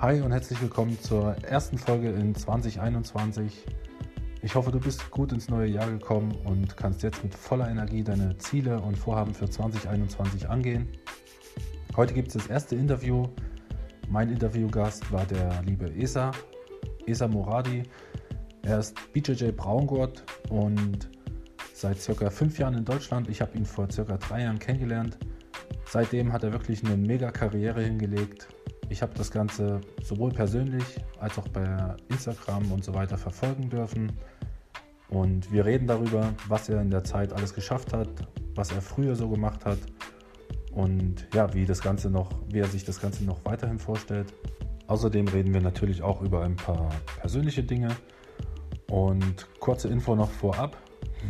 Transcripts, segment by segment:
Hi und herzlich willkommen zur ersten Folge in 2021. Ich hoffe, du bist gut ins neue Jahr gekommen und kannst jetzt mit voller Energie deine Ziele und Vorhaben für 2021 angehen. Heute gibt es das erste Interview. Mein Interviewgast war der liebe Esa, Esa Moradi. Er ist BJJ Braungurt und seit circa fünf Jahren in Deutschland. Ich habe ihn vor circa drei Jahren kennengelernt. Seitdem hat er wirklich eine mega Karriere hingelegt ich habe das Ganze sowohl persönlich als auch bei Instagram und so weiter verfolgen dürfen. Und wir reden darüber, was er in der Zeit alles geschafft hat, was er früher so gemacht hat und ja, wie das Ganze noch, wie er sich das Ganze noch weiterhin vorstellt. Außerdem reden wir natürlich auch über ein paar persönliche Dinge. Und kurze Info noch vorab,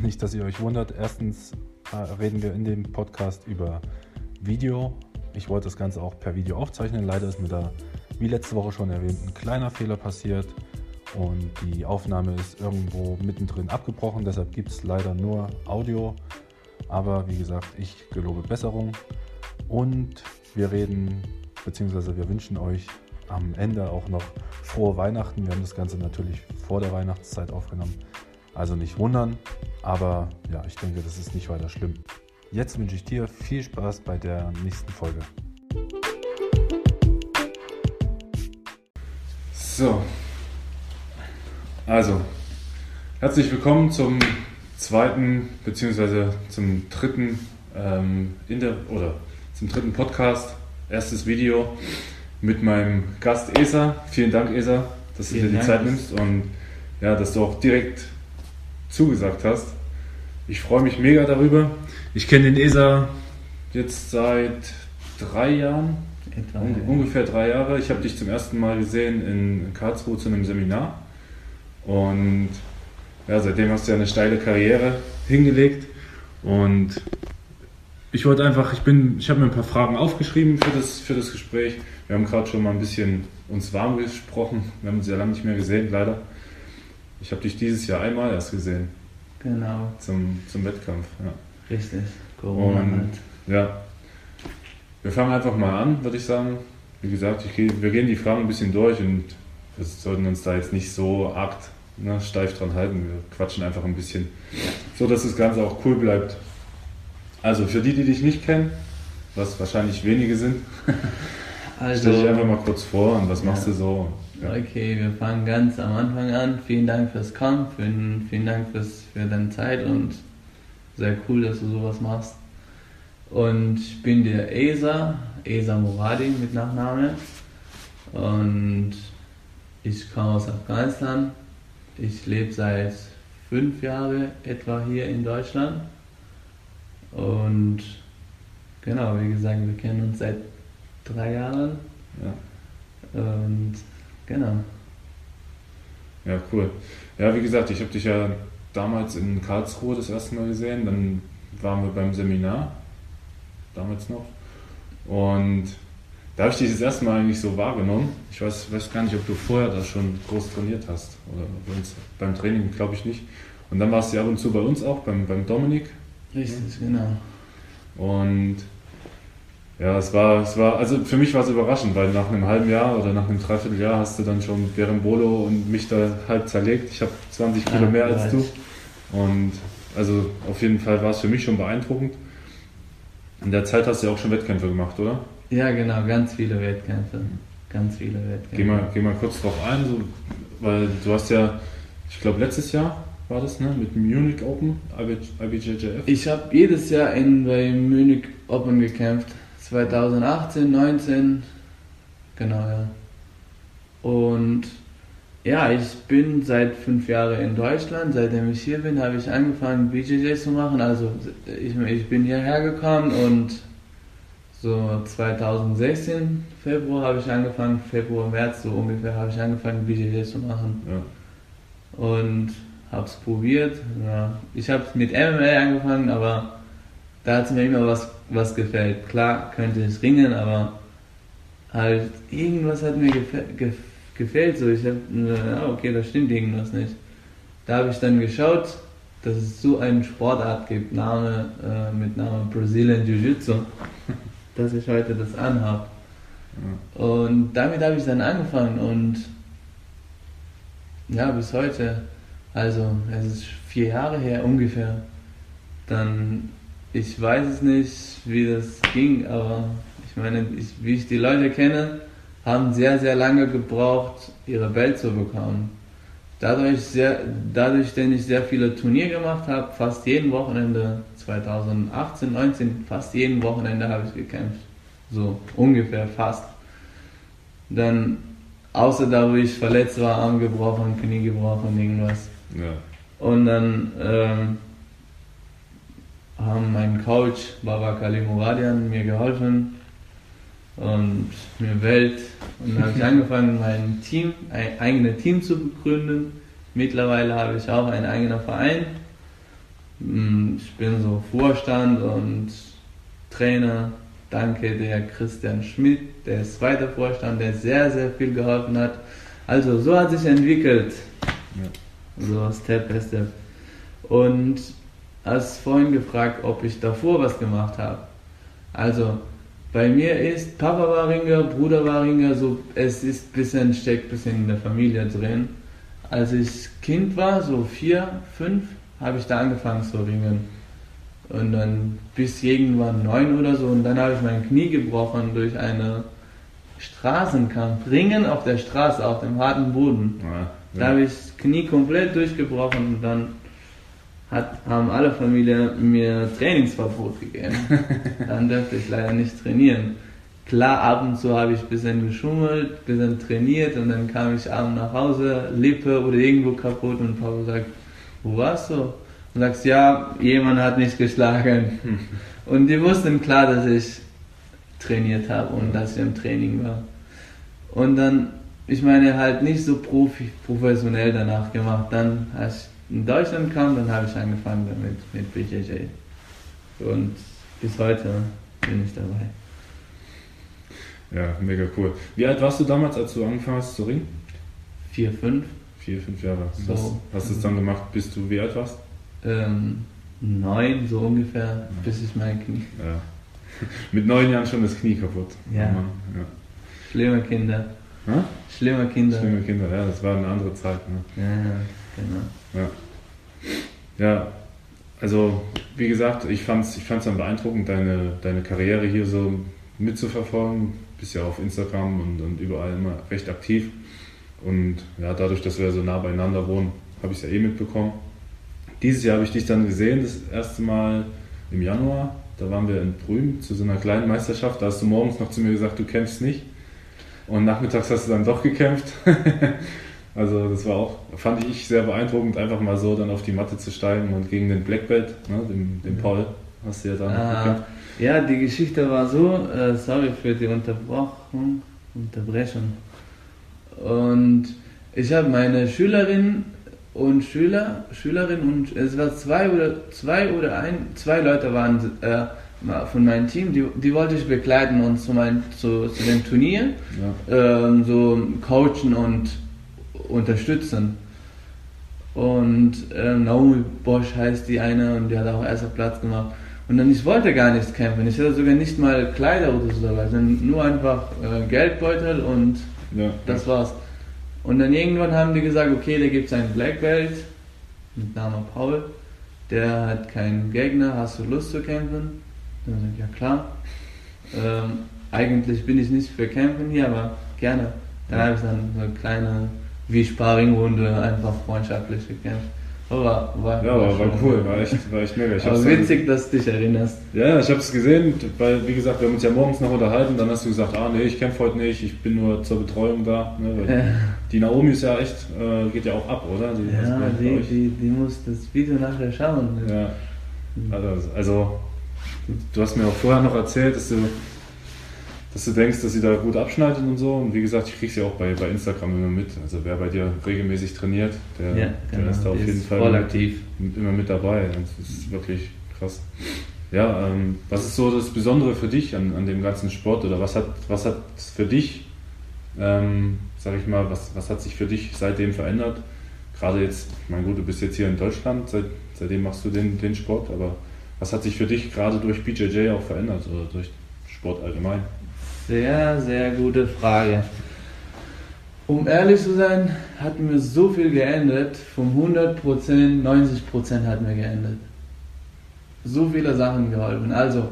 nicht, dass ihr euch wundert. Erstens äh, reden wir in dem Podcast über Video, ich wollte das Ganze auch per Video aufzeichnen. Leider ist mir da, wie letzte Woche schon erwähnt, ein kleiner Fehler passiert und die Aufnahme ist irgendwo mittendrin abgebrochen. Deshalb gibt es leider nur Audio. Aber wie gesagt, ich gelobe Besserung und wir reden bzw. wir wünschen euch am Ende auch noch frohe Weihnachten. Wir haben das Ganze natürlich vor der Weihnachtszeit aufgenommen. Also nicht wundern, aber ja, ich denke, das ist nicht weiter schlimm. Jetzt wünsche ich dir viel Spaß bei der nächsten Folge. So, also herzlich willkommen zum zweiten bzw. zum dritten ähm, der, oder zum dritten Podcast, erstes Video mit meinem Gast Esa. Vielen Dank, Esa, dass Vielen du dir die Dank. Zeit nimmst und ja, dass du auch direkt zugesagt hast. Ich freue mich mega darüber. Ich kenne den ESA jetzt seit drei Jahren, Etwa, un ja. ungefähr drei Jahre. Ich habe dich zum ersten Mal gesehen in Karlsruhe zu einem Seminar und ja, seitdem hast du ja eine steile Karriere hingelegt und ich wollte einfach, ich bin, ich habe mir ein paar Fragen aufgeschrieben für das, für das Gespräch. Wir haben gerade schon mal ein bisschen uns warm gesprochen. Wir haben uns ja lange nicht mehr gesehen, leider. Ich habe dich dieses Jahr einmal erst gesehen. Genau. Zum, zum Wettkampf, ja. Richtig, Corona Und, halt. Ja. Wir fangen einfach mal an, würde ich sagen. Wie gesagt, geh, wir gehen die Fragen ein bisschen durch und wir sollten uns da jetzt nicht so arg ne, steif dran halten. Wir quatschen einfach ein bisschen, so dass das Ganze auch cool bleibt. Also für die, die dich nicht kennen, was wahrscheinlich wenige sind, also, stell dich einfach mal kurz vor und was ja. machst du so? Ja. Okay, wir fangen ganz am Anfang an. Vielen Dank fürs Kommen, vielen, vielen Dank fürs, für deine Zeit und sehr cool, dass du sowas machst. Und ich bin der Esa, Esa Moradi mit Nachname. Und ich komme aus Afghanistan. Ich lebe seit fünf Jahren etwa hier in Deutschland. Und genau, wie gesagt, wir kennen uns seit drei Jahren. Ja. Und Genau. Ja, cool. Ja, wie gesagt, ich habe dich ja damals in Karlsruhe das erste Mal gesehen. Dann waren wir beim Seminar, damals noch. Und da habe ich dich das erste Mal eigentlich so wahrgenommen. Ich weiß, weiß gar nicht, ob du vorher da schon groß trainiert hast. Oder beim Training glaube ich nicht. Und dann warst du ja ab und zu bei uns auch, beim, beim Dominik. Richtig, genau. Und ja, es war, es war, also für mich war es überraschend, weil nach einem halben Jahr oder nach einem Dreivierteljahr hast du dann schon Bolo und mich da halb zerlegt. Ich habe 20 Kilo mehr als du. Und also auf jeden Fall war es für mich schon beeindruckend. In der Zeit hast du ja auch schon Wettkämpfe gemacht, oder? Ja, genau, ganz viele Wettkämpfe. Ganz viele Wettkämpfe. Geh mal, geh mal kurz drauf ein, so, weil du hast ja, ich glaube letztes Jahr war das, ne? Mit Munich Open, IBJJF. Ich habe jedes Jahr in, bei Munich Open gekämpft. 2018, 19, genau, ja. Und ja, ich bin seit fünf Jahren in Deutschland. Seitdem ich hier bin, habe ich angefangen, BJJ zu machen. Also ich, ich bin hierher gekommen und so 2016, Februar habe ich angefangen, Februar, März so ungefähr, habe ich angefangen, BJJ zu machen. Ja. Und habe es probiert. Ja. Ich habe mit MMA angefangen, aber da hat es mir immer was, was gefällt. Klar könnte ich ringen, aber halt irgendwas hat mir gefä gef gefällt. So, ich habe, ja, okay, da stimmt irgendwas nicht. Da habe ich dann geschaut, dass es so eine Sportart gibt, Name, äh, mit Namen Brazilian Jiu-Jitsu, dass ich heute das anhabe. Ja. Und damit habe ich dann angefangen und ja, bis heute, also es ist vier Jahre her ungefähr, dann, ich weiß es nicht, wie das ging, aber ich meine, ich, wie ich die Leute kenne, haben sehr, sehr lange gebraucht, ihre Welt zu bekommen. Dadurch, sehr, dadurch, dass ich sehr viele Turniere gemacht habe, fast jeden Wochenende, 2018, 19, fast jeden Wochenende habe ich gekämpft. So ungefähr fast. Dann, außer da, wo ich verletzt war, Arm gebrochen, Knie gebrochen, irgendwas. Ja. Und dann ähm, haben mein Coach, Baba Kalimuradian, mir geholfen und mir Welt. Und dann habe ich angefangen, mein Team, ein eigenes Team zu begründen. Mittlerweile habe ich auch einen eigenen Verein. Hm, ich bin so Vorstand und Trainer. Danke der Christian Schmidt, der ist zweiter Vorstand, der sehr, sehr viel geholfen hat. Also so hat sich entwickelt. Ja. So Step by Step. Und hast vorhin gefragt, ob ich davor was gemacht habe. Also bei mir ist, Papa war Ringer, Bruder war Ringer, so, es ist bisschen, steckt bisschen in der Familie drin. Als ich Kind war, so vier, fünf, habe ich da angefangen zu ringen. Und dann bis irgendwann neun oder so. Und dann habe ich mein Knie gebrochen durch einen Straßenkampf. Ringen auf der Straße, auf dem harten Boden. Ja, ja. Da habe ich das Knie komplett durchgebrochen und dann hat, haben alle Familien mir Trainingsverbot gegeben. Dann durfte ich leider nicht trainieren. Klar, ab und zu habe ich ein bisschen geschummelt, ein bisschen trainiert und dann kam ich abends nach Hause, Lippe oder irgendwo kaputt und Papa sagt, wo warst du? Und sagst, ja, jemand hat mich geschlagen. Und die wussten klar, dass ich trainiert habe und dass ich im Training war. Und dann, ich meine, halt nicht so profi, professionell danach gemacht. Dann hast in Deutschland kam, dann habe ich angefangen damit mit BJJ. Und bis heute bin ich dabei. Ja, mega cool. Wie alt warst du damals, als du angefangen hast zu ringen? Vier, fünf. Vier, fünf Jahre. So, was hast du es dann gemacht, bis du wie alt warst? Ähm, neun, so ungefähr, ja. bis ich mein Knie. Ja. Mit neun Jahren schon das Knie kaputt. Ja. ja. Schlimme Kinder. Ha? Schlimme Kinder. Schlimme Kinder, ja, das war eine andere Zeit. Ne? Ja, ja. Genau. Ja. ja, also wie gesagt, ich fand es ich fand's dann beeindruckend, deine, deine Karriere hier so mitzuverfolgen. Bist ja auf Instagram und, und überall immer recht aktiv. Und ja, dadurch, dass wir so nah beieinander wohnen, habe ich es ja eh mitbekommen. Dieses Jahr habe ich dich dann gesehen, das erste Mal im Januar. Da waren wir in Brüm zu so einer kleinen Meisterschaft. Da hast du morgens noch zu mir gesagt, du kämpfst nicht. Und nachmittags hast du dann doch gekämpft. Also das war auch, fand ich sehr beeindruckend, einfach mal so dann auf die Matte zu steigen und gegen den Black Belt, ne, den, den Paul, hast du ja dann ah, Ja, die Geschichte war so, äh, sorry für die Unterbrechung, Unterbrechung. Und ich habe meine Schülerin und Schüler, Schülerin und es war zwei oder zwei oder ein, zwei Leute waren äh, von meinem Team, die, die wollte ich begleiten und zu, mein, zu, zu dem Turnier, ja. ähm, so coachen und unterstützen. Und äh, Naomi Bosch heißt die eine und die hat auch erster Platz gemacht. Und dann, ich wollte gar nichts kämpfen. Ich hatte sogar nicht mal Kleider oder so dabei, sondern nur einfach äh, Geldbeutel und ja, das ja. war's. Und dann irgendwann haben die gesagt, okay, da gibt es einen Black Belt mit Namen Paul. Der hat keinen Gegner, hast du Lust zu kämpfen? Dann sag ich, ja klar. Ähm, eigentlich bin ich nicht für Kämpfen hier, aber gerne. Dann habe ich dann so eine kleine wie Sparringrunde einfach freundschaftlich gekämpft. Aber war, ja, war, war cool, war echt, war echt mega. Ich aber witzig, dass du dich erinnerst. Ja, ich habe es gesehen, weil, wie gesagt, wir haben uns ja morgens noch unterhalten, dann hast du gesagt, ah nee, ich kämpfe heute nicht, ich bin nur zur Betreuung da. Ne, ja. Die Naomi ist ja echt, äh, geht ja auch ab, oder? Die, ja, die, die, die, muss das Video nachher schauen. Ja, also, also, du hast mir auch vorher noch erzählt, dass du dass du denkst, dass sie da gut abschneidet und so. Und wie gesagt, ich kriege sie auch bei, bei Instagram immer mit. Also wer bei dir regelmäßig trainiert, der, ja, genau. der ist da auf jeden Fall voll aktiv. immer mit dabei. Das ist wirklich krass. Ja, ähm, was ist so das Besondere für dich an, an dem ganzen Sport oder was hat was hat für dich, ähm, sag ich mal, was, was hat sich für dich seitdem verändert? Gerade jetzt, ich meine gut, du bist jetzt hier in Deutschland, seit, seitdem machst du den, den Sport, aber was hat sich für dich gerade durch BJJ auch verändert oder durch Sport allgemein? Sehr, sehr gute Frage. Um ehrlich zu sein, hat mir so viel geändert. Vom 100%, 90% hat mir geändert. So viele Sachen geholfen. Also,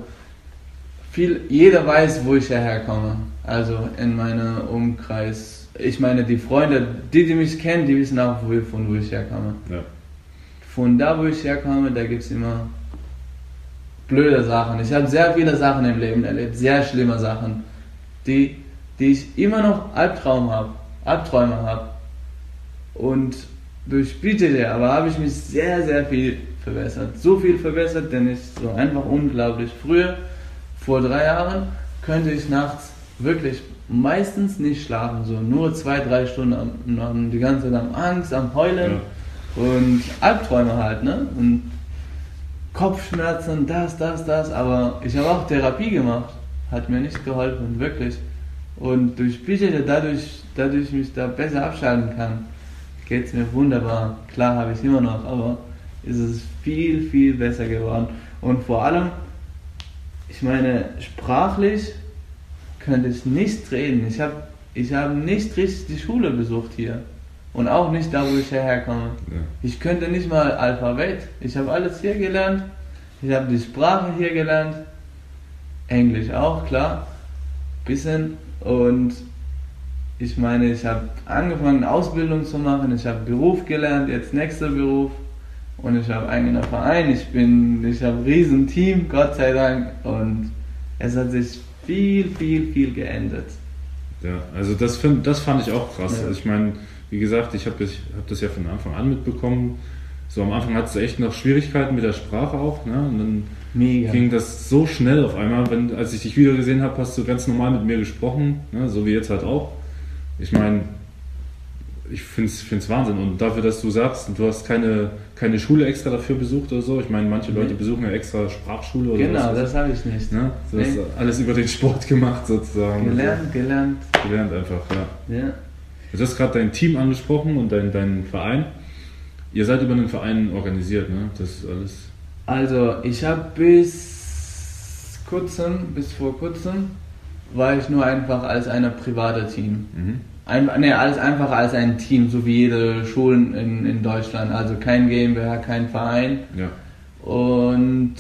viel, jeder weiß, wo ich herkomme. Also in meinem Umkreis. Ich meine, die Freunde, die, die mich kennen, die wissen auch, wo, von wo ich herkomme. Ja. Von da, wo ich herkomme, da gibt es immer blöde Sachen. Ich habe sehr viele Sachen im Leben erlebt, sehr schlimme Sachen, die, die ich immer noch Albtraum habe. Albträume habe. Und durch BJJ aber habe ich mich sehr, sehr viel verbessert. So viel verbessert, denn ich so einfach unglaublich. Früher, vor drei Jahren, könnte ich nachts wirklich meistens nicht schlafen, so nur zwei, drei Stunden am, am, die ganze Zeit am Angst, am Heulen ja. und Albträume halt, ne? Und Kopfschmerzen, das, das, das, aber ich habe auch Therapie gemacht, hat mir nicht geholfen, wirklich. Und durch Bücher, dadurch, dadurch mich da besser abschalten kann, geht es mir wunderbar. Klar habe ich immer noch, aber ist es viel, viel besser geworden. Und vor allem, ich meine, sprachlich könnte ich nicht reden. Ich habe ich hab nicht richtig die Schule besucht hier. Und auch nicht da, wo ich herkomme. Ja. Ich könnte nicht mal Alphabet. Ich habe alles hier gelernt. Ich habe die Sprache hier gelernt. Englisch auch, klar. Bisschen. Und ich meine, ich habe angefangen, Ausbildung zu machen, ich habe Beruf gelernt, jetzt nächster Beruf und ich habe eigener Verein, ich bin, ich habe ein riesen Team, Gott sei Dank und es hat sich viel, viel, viel geändert. Ja, also das, find, das fand ich auch krass. Ja. Also ich meine, wie gesagt, ich habe hab das ja von Anfang an mitbekommen. So am Anfang hattest du echt noch Schwierigkeiten mit der Sprache auch, ne? Und dann Mega. ging das so schnell auf einmal. Wenn, als ich dich wieder gesehen habe, hast du ganz normal mit mir gesprochen, ne? so wie jetzt halt auch. Ich meine, ich finde es Wahnsinn. Und dafür, dass du sagst, du hast keine, keine Schule extra dafür besucht oder so. Ich meine, manche Leute besuchen ja extra Sprachschule oder Genau, was. das habe ich nicht. Ne? Du nee. hast alles über den Sport gemacht sozusagen. Gelernt, gelernt. Gelernt einfach, ja. ja. Du hast gerade dein Team angesprochen und deinen dein Verein. Ihr seid über einen Verein organisiert, ne? Das ist alles. Also, ich habe bis kurzem, bis vor kurzem, war ich nur einfach als ein privater Team. Mhm. Ein, nee, alles einfach als ein Team, so wie jede Schulen in, in Deutschland. Also kein GmbH, kein Verein. Ja. Und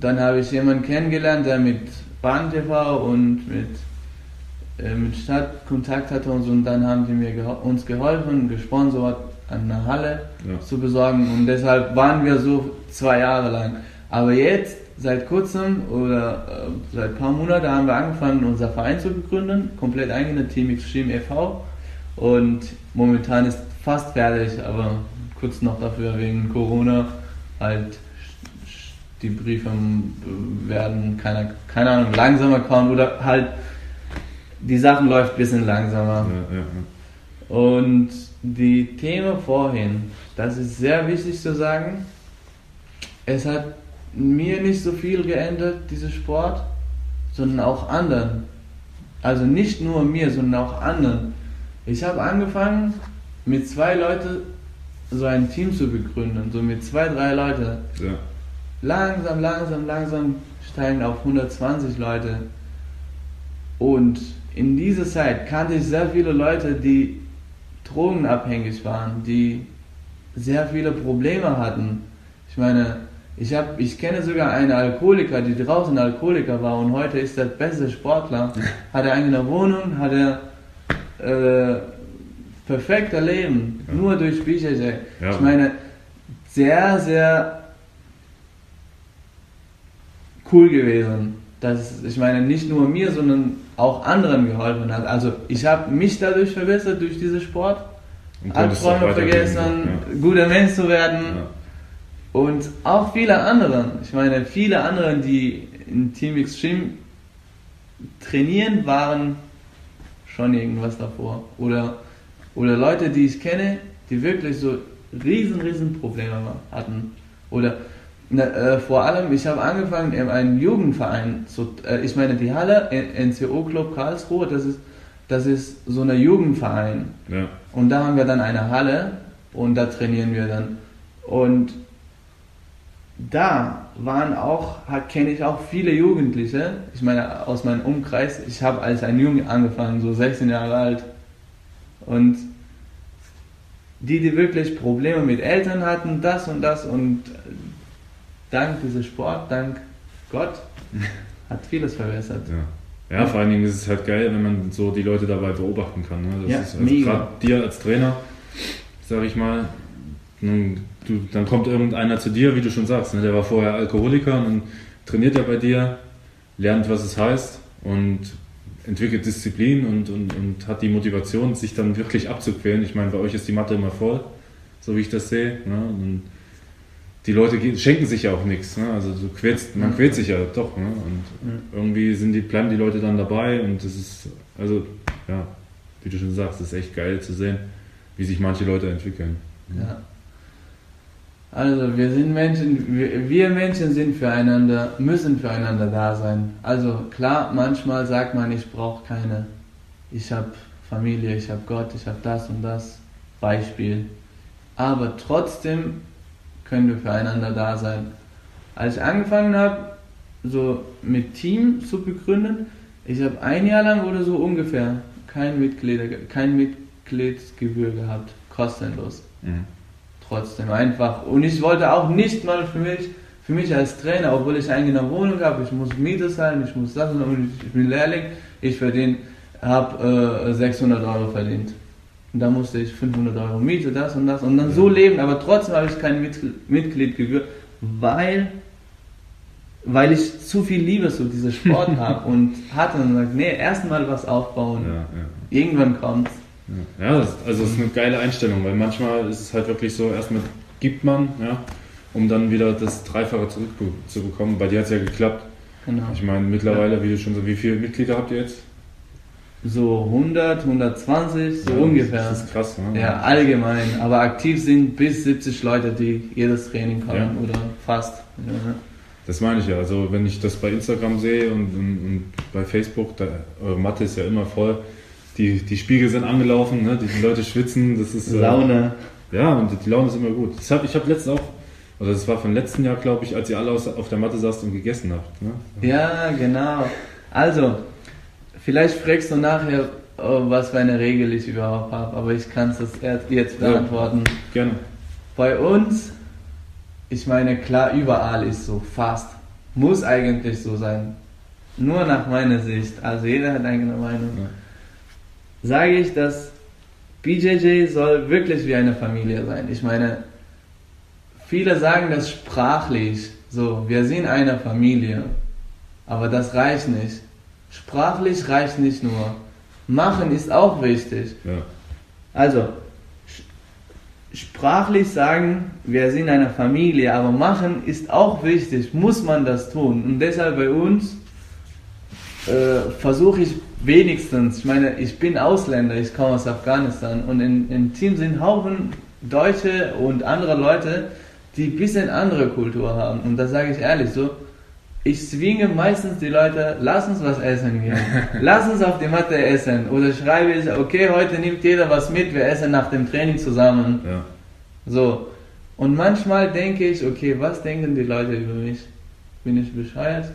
dann habe ich jemanden kennengelernt, der mit Bahn TV und mit, äh, mit Stadt Kontakt hatte und so. Und dann haben die mir geho uns geholfen, gesponsert, eine Halle ja. zu besorgen. Und deshalb waren wir so zwei Jahre lang. Aber jetzt, seit kurzem oder äh, seit ein paar Monaten, haben wir angefangen, unser Verein zu begründen. Komplett eigene Team Extreme e.V. Und momentan ist fast fertig, aber kurz noch dafür wegen Corona halt die Briefe werden, keine, keine Ahnung, langsamer kommen oder halt die Sachen läuft ein bisschen langsamer. Ja, ja. Und die Themen vorhin, das ist sehr wichtig zu sagen. Es hat mir nicht so viel geändert, dieser Sport, sondern auch anderen. Also nicht nur mir, sondern auch anderen. Ich habe angefangen, mit zwei Leuten so ein Team zu begründen, so mit zwei, drei Leuten. Ja. Langsam, langsam, langsam steigen auf 120 Leute. Und in dieser Zeit kannte ich sehr viele Leute, die drogenabhängig waren, die sehr viele Probleme hatten. Ich meine, ich, hab, ich kenne sogar einen Alkoholiker, die draußen Alkoholiker war und heute ist der beste Sportler. Hat er eigene Wohnung, hat er äh, perfekter Leben, ja. nur durch Bücher. Ja. Ich meine, sehr, sehr cool gewesen. Dass, ich meine, nicht nur mir, sondern auch anderen geholfen hat. Also ich habe mich dadurch verbessert, durch diesen Sport. Albträume vergessen, ja. guter Mensch zu werden. Ja. Und auch viele anderen. Ich meine, viele andere, die in Team Extreme trainieren, waren schon irgendwas davor. Oder, oder Leute, die ich kenne, die wirklich so riesen, riesen Probleme hatten. Oder na, äh, vor allem, ich habe angefangen in einem Jugendverein, zu, äh, ich meine die Halle, NCO Club Karlsruhe, das ist, das ist so ein Jugendverein. Ja. Und da haben wir dann eine Halle und da trainieren wir dann. Und da waren auch, kenne ich auch viele Jugendliche. Ich meine, aus meinem Umkreis. Ich habe als ein Junge angefangen, so 16 Jahre alt. Und die, die wirklich Probleme mit Eltern hatten, das und das und dank diesem Sport, dank Gott, hat vieles verbessert. Ja. ja. vor allen Dingen ist es halt geil, wenn man so die Leute dabei beobachten kann. Ne? Das ja, ist also gerade dir als Trainer, sag ich mal, du, dann kommt irgendeiner zu dir, wie du schon sagst, ne? der war vorher Alkoholiker und dann trainiert er bei dir, lernt, was es heißt und entwickelt Disziplin und, und, und hat die Motivation, sich dann wirklich abzuquälen. Ich meine, bei euch ist die Matte immer voll, so wie ich das sehe. Ne? Und die Leute schenken sich ja auch nichts. Ne? Also du quälst, man quält sich ja doch. Ne? Und irgendwie sind die, bleiben die Leute dann dabei und das ist, also ja, wie du schon sagst, ist echt geil zu sehen, wie sich manche Leute entwickeln. Ja. Also wir sind Menschen, wir, wir, Menschen sind füreinander, müssen füreinander da sein. Also klar, manchmal sagt man, ich brauche keine, ich habe Familie, ich habe Gott, ich habe das und das, Beispiel. Aber trotzdem können wir füreinander da sein. Als ich angefangen habe, so mit Team zu begründen, ich habe ein Jahr lang oder so ungefähr kein, Mitglied, kein Mitgliedsgebühr gehabt, kostenlos. Mhm trotzdem einfach. Und ich wollte auch nicht mal für mich, für mich als Trainer, obwohl ich eine Wohnung habe, ich muss Miete zahlen, ich muss das und ich bin Lehrling, ich verdiene, habe äh, 600 Euro verdient. Und da musste ich 500 Euro Miete, das und das und dann so leben, aber trotzdem habe ich kein Mitgliedgebühr, weil weil ich zu viel Liebe zu diesem Sport habe und hatte und gesagt, nee, erstmal was aufbauen. Ja, ja. Irgendwann kommt's. Ja, das, also das ist eine geile Einstellung, weil manchmal ist es halt wirklich so, erstmal gibt man, ja, um dann wieder das Dreifache zurückzubekommen. Bei dir hat es ja geklappt. Genau. Ich meine, mittlerweile, ja. wie du schon so, wie viele Mitglieder habt ihr jetzt? So 100, 120, so ja, ungefähr. Das ist krass, ne? Ja, allgemein. Aber aktiv sind bis 70 Leute, die jedes Training kommen ja. oder fast. Ja. Das meine ich ja. Also, wenn ich das bei Instagram sehe und, und, und bei Facebook, da, eure Matte ist ja immer voll die, die Spiegel sind angelaufen, ne? die, Leute schwitzen, das ist. Äh, Laune. ja, und die Laune ist immer gut. Das hab, ich habe letztens auch, oder das war vom letzten Jahr, glaube ich, als ihr alle auf der Matte saßt und gegessen habt. Ne? Ja, genau. Also, vielleicht fragst du nachher, oh, was für eine Regel ich überhaupt habe, aber ich kann es jetzt beantworten. Ja, gerne. Bei uns, ich meine, klar, überall ist so, fast. Muss eigentlich so sein. Nur nach meiner Sicht. Also jeder hat eigene Meinung. Ja sage ich, dass BJJ soll wirklich wie eine Familie sein. Ich meine, viele sagen das sprachlich, so, wir sind eine Familie, aber das reicht nicht. Sprachlich reicht nicht nur. Machen ist auch wichtig. Ja. Also, sprachlich sagen, wir sind eine Familie, aber machen ist auch wichtig, muss man das tun. Und deshalb bei uns äh, versuche ich wenigstens, ich meine, ich bin Ausländer, ich komme aus Afghanistan und in, im Team sind Haufen Deutsche und andere Leute, die ein bisschen andere Kultur haben. Und das sage ich ehrlich so. Ich zwinge meistens die Leute, lass uns was essen gehen. lass uns auf die Matte essen. Oder schreibe ich, okay, heute nimmt jeder was mit, wir essen nach dem Training zusammen. Ja. So. Und manchmal denke ich, okay, was denken die Leute über mich? Bin ich bescheuert?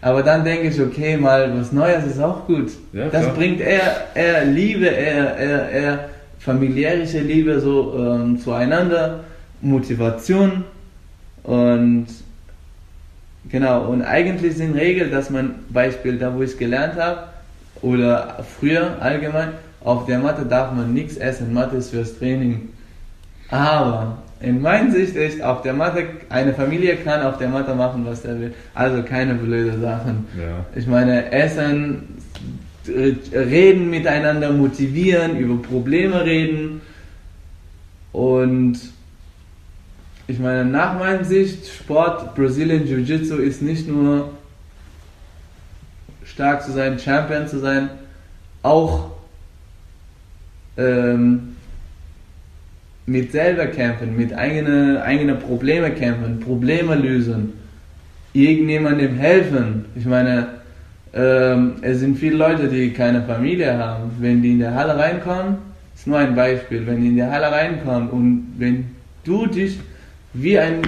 Aber dann denke ich, okay, mal was Neues ist auch gut. Ja, das bringt eher, eher Liebe, eher, eher, eher familiärische Liebe so ähm, zueinander, Motivation und genau. Und eigentlich sind Regeln, dass man Beispiel da, wo ich gelernt habe oder früher allgemein auf der Matte darf man nichts essen. Matte ist fürs Training. Aber in meiner Sicht ist, auf der Matte, eine Familie kann auf der Matte machen, was er will. Also keine blöde Sachen. Ja. Ich meine, essen, reden miteinander, motivieren, über Probleme reden. Und ich meine, nach meiner Sicht, Sport, Brazilian Jiu-Jitsu ist nicht nur stark zu sein, Champion zu sein, auch ähm, mit selber kämpfen, mit eigenen eigene Probleme kämpfen, Probleme lösen, irgendjemandem helfen. Ich meine, ähm, es sind viele Leute, die keine Familie haben. Wenn die in der Halle reinkommen, ist nur ein Beispiel, wenn die in der Halle reinkommen und wenn du dich wie ein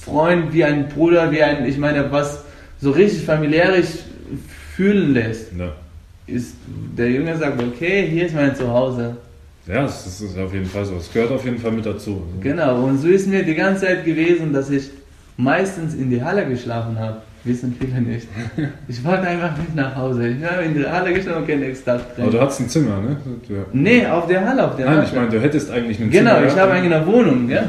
Freund, wie ein Bruder, wie ein, ich meine, was so richtig familiärisch fühlen lässt. Ja. Ist, der Junge sagt, okay, hier ist mein Zuhause. Ja, das ist, auf jeden Fall so. Es gehört auf jeden Fall mit dazu. Genau, und so ist mir die ganze Zeit gewesen, dass ich meistens in die Halle geschlafen habe. Wissen viele nicht. Ich wollte einfach nicht nach Hause. Ich habe in die Halle geschlafen und kein nächsten Tag Aber du hattest ein Zimmer, ne? Du, Nee, auf der Halle, auf der Nein, Halle. ich meine, du hättest eigentlich ein Genau, Zimmer. ich habe eigentlich eine Wohnung, gell?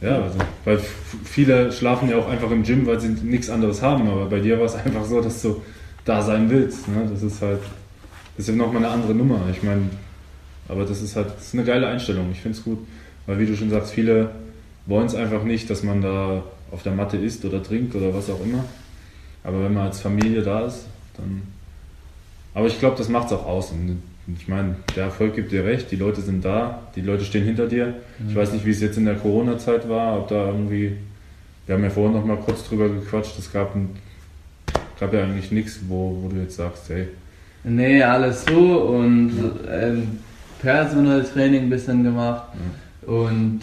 Ja, also, weil viele schlafen ja auch einfach im Gym, weil sie nichts anderes haben. Aber bei dir war es einfach so, dass du da sein willst. Ne? Das ist halt, das ist ja nochmal eine andere Nummer. Ich meine, aber das ist halt, das ist eine geile Einstellung. Ich finde es gut. Weil wie du schon sagst, viele wollen es einfach nicht, dass man da auf der Matte isst oder trinkt oder was auch immer. Aber wenn man als Familie da ist, dann. Aber ich glaube, das macht es auch aus. Und ich meine, der Erfolg gibt dir recht, die Leute sind da, die Leute stehen hinter dir. Ich weiß nicht, wie es jetzt in der Corona-Zeit war, ob da irgendwie. Wir haben ja vorhin noch mal kurz drüber gequatscht, es gab, ein, gab ja eigentlich nichts, wo, wo du jetzt sagst, hey, Nee, alles so und ähm, Personal Training ein bisschen gemacht und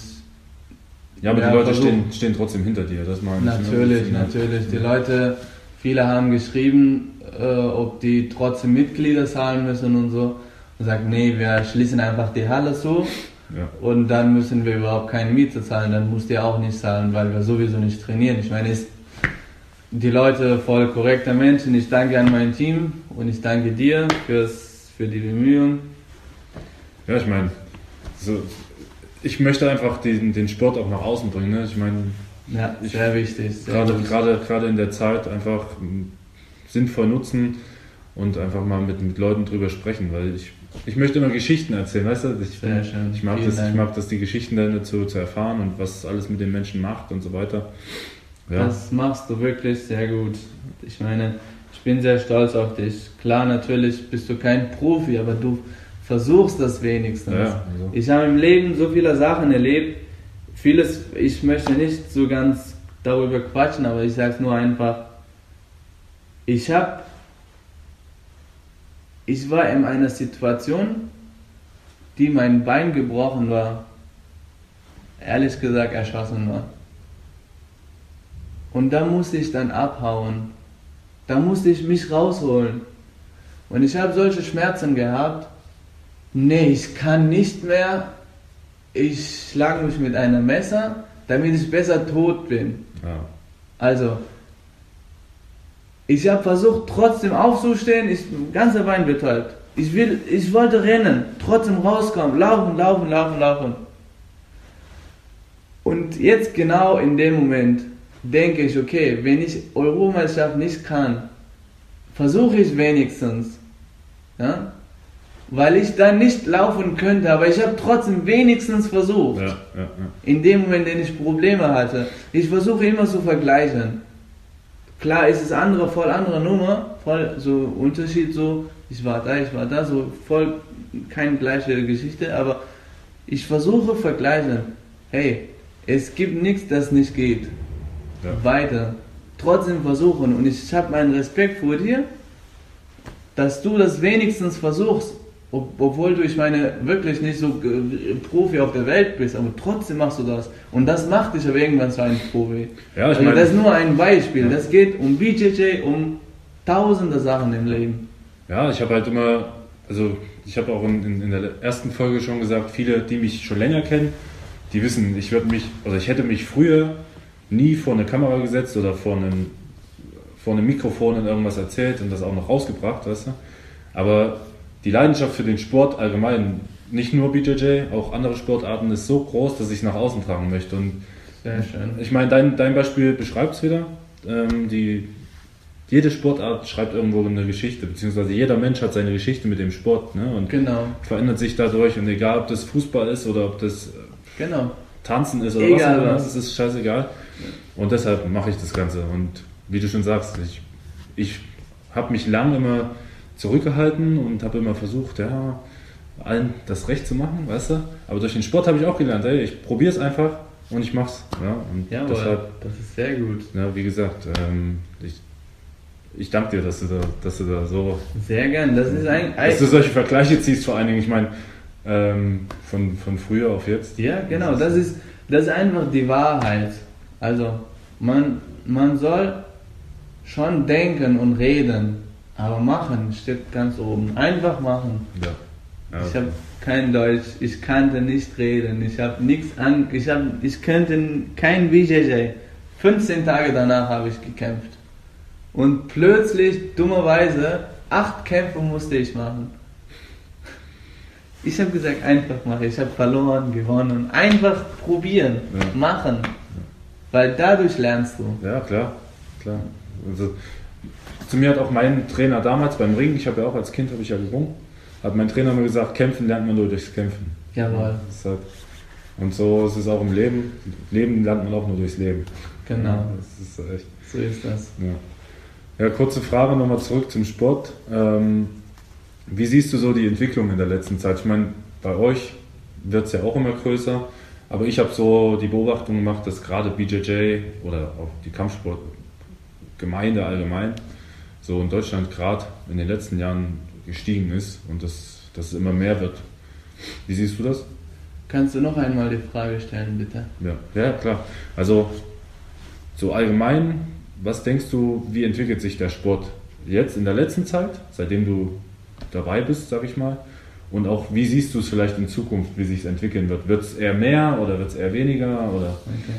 ja, aber Ja, die Leute stehen, stehen trotzdem hinter dir, das meine ich. ne? natürlich, Ja. natürlich. Die Leute, viele haben geschrieben, äh, ob die trotzdem Mitglieder zahlen müssen und so. Und sagt, nee, wir schließen einfach die Halle so Ja. und dann müssen wir überhaupt keine Miete zahlen. Dann musst ihr auch nicht zahlen, weil wir sowieso nicht trainieren. Ich meine, ist die Leute voll korrekte Menschen. Ich danke an mein Team und ich danke dir fürs, für die Bemühungen. Ja, ich meine, so, ich möchte einfach den, den Sport auch nach außen bringen. Ne? Ich meine, Ja, Ich- sehr wichtig. Sehr gerade, gerade, gerade in der Zeit einfach sinnvoll nutzen und einfach mal mit, mit Leuten drüber sprechen, weil ich, ich möchte immer Geschichten erzählen, weißt du? Ich, Sehr schön. ich, mag Vielen das, ich mag das, die Geschichten dazu zu erfahren und was alles mit den Menschen macht und so weiter. Ja, Das machst du wirklich sehr gut. Ich meine, ich bin sehr stolz auf dich. Klar, natürlich bist du kein Profi, aber du versuchst das wenigstens. ja, also, Ich habe im Leben so viele Sachen erlebt. Vieles, ich möchte nicht so ganz darüber quatschen, aber ich sage es nur einfach. Ich habe, ich war in einer Situation, die mein Bein gebrochen war. Ehrlich gesagt erschossen war. Und da musste ich dann abhauen. Da musste ich mich rausholen. Und ich habe solche Schmerzen gehabt. Nee, ich kann nicht mehr. Ich schlage mich mit einem Messer, damit ich besser tot bin. ja. Also, ich habe versucht, trotzdem aufzustehen. Ich ganze Bein betäubt. Ich, will, ich wollte rennen, trotzdem rauskommen, laufen, laufen, laufen, laufen. Und jetzt genau in dem Moment denke ich, okay, wenn ich Europameisterschaft nicht kann, versuche ich wenigstens, ja, weil ich dann nicht laufen könnte, aber ich habe trotzdem wenigstens versucht ja, ja. in dem Moment, in dem ich Probleme hatte. Ich versuche immer zu vergleichen. Klar ist es andere, voll andere Nummer, voll so Unterschied, so ich war da, ich war da, so voll keine gleiche Geschichte, aber ich versuche vergleichen. Hey, es gibt nichts, das nicht geht. Ja. Weiter. Trotzdem versuchen und ich habe meinen Respekt vor dir, dass du das wenigstens versuchst, ob, obwohl du, ich meine, wirklich nicht so Profi auf der Welt bist, aber trotzdem machst du das. Und das macht dich aber irgendwann zu einem Profi. Ja, ich also meine- das ist nur ein Beispiel. Das geht um BJJ, um tausende Sachen im Leben. Ja, ich habe halt immer, also ich habe auch in, in, in der ersten Folge schon gesagt, viele, die mich schon länger kennen, die wissen, ich würde mich, also ich hätte mich früher nie vor eine Kamera gesetzt oder vor einem, vor einem Mikrofon und irgendwas erzählt und das auch noch rausgebracht, weißt du. Aber die Leidenschaft für den Sport allgemein, nicht nur BJJ, auch andere Sportarten, ist so groß, dass ich es nach außen tragen möchte. Und Sehr schön. ich meine, dein, dein Beispiel beschreibt es wieder. Ähm, die, jede Sportart schreibt irgendwo eine Geschichte, beziehungsweise jeder Mensch hat seine Geschichte mit dem Sport ne? und Genau, verändert sich dadurch. Und egal, ob das Fußball ist oder ob das äh, genau. Tanzen ist oder Egal was auch immer, was. es ist scheißegal. Und deshalb mache ich das Ganze. Und wie du schon sagst, ich, ich habe mich lang immer zurückgehalten und habe immer versucht, ja, allen das Recht zu machen, weißt du? Aber durch den Sport habe ich auch gelernt, ey, ich probiere es einfach und ich mach's. Ja? Und Jawohl, deshalb, das ist sehr gut. ja, wie gesagt, ähm, ich, ich danke dir, dass du da, dass du da so, Sehr gern. Das ist ein, dass du solche Vergleiche ziehst, vor allen Dingen, ich meine, ähm, von, von früher auf jetzt. Ja, genau. Das ist, das ist einfach die Wahrheit. Also, man, man soll schon denken und reden, aber machen steht ganz oben. Einfach machen. Ja. ja ich habe kein Deutsch, ich kannte nicht reden, ich habe nichts an, ich habe, ich könnte kein BJJ. 15 Tage danach habe ich gekämpft. Und plötzlich, dummerweise, acht Kämpfe musste ich machen. Ich habe gesagt, einfach machen. Ich habe verloren, gewonnen. Einfach probieren, ja. machen. Weil dadurch lernst du. Ja, klar. klar. Also, zu mir hat auch mein Trainer damals beim Ringen, ich habe ja auch als Kind habe ich ja gerungen, hat mein Trainer mir gesagt, kämpfen lernt man nur durchs Kämpfen. Jawohl. Halt, und so ist es auch im Leben. Leben lernt man auch nur durchs Leben. Genau. Ja, ist. So ist das. Ja, ja kurze Frage nochmal zurück zum Sport. Ähm, wie siehst du so die Entwicklung in der letzten Zeit? Ich meine, bei euch wird es ja auch immer größer, aber ich habe so die Beobachtung gemacht, dass gerade BJJ oder auch die Kampfsportgemeinde allgemein so in Deutschland gerade in den letzten Jahren gestiegen ist und dass, dass es immer mehr wird. Wie siehst du das? Kannst du noch einmal die Frage stellen, bitte? Ja, ja klar. Also so allgemein, was denkst du, wie entwickelt sich der Sport jetzt in der letzten Zeit, seitdem du dabei bist, sag ich mal. Und auch, wie siehst du es vielleicht in Zukunft, wie sich es entwickeln wird? Wird es eher mehr oder wird es eher weniger? Oder? Okay.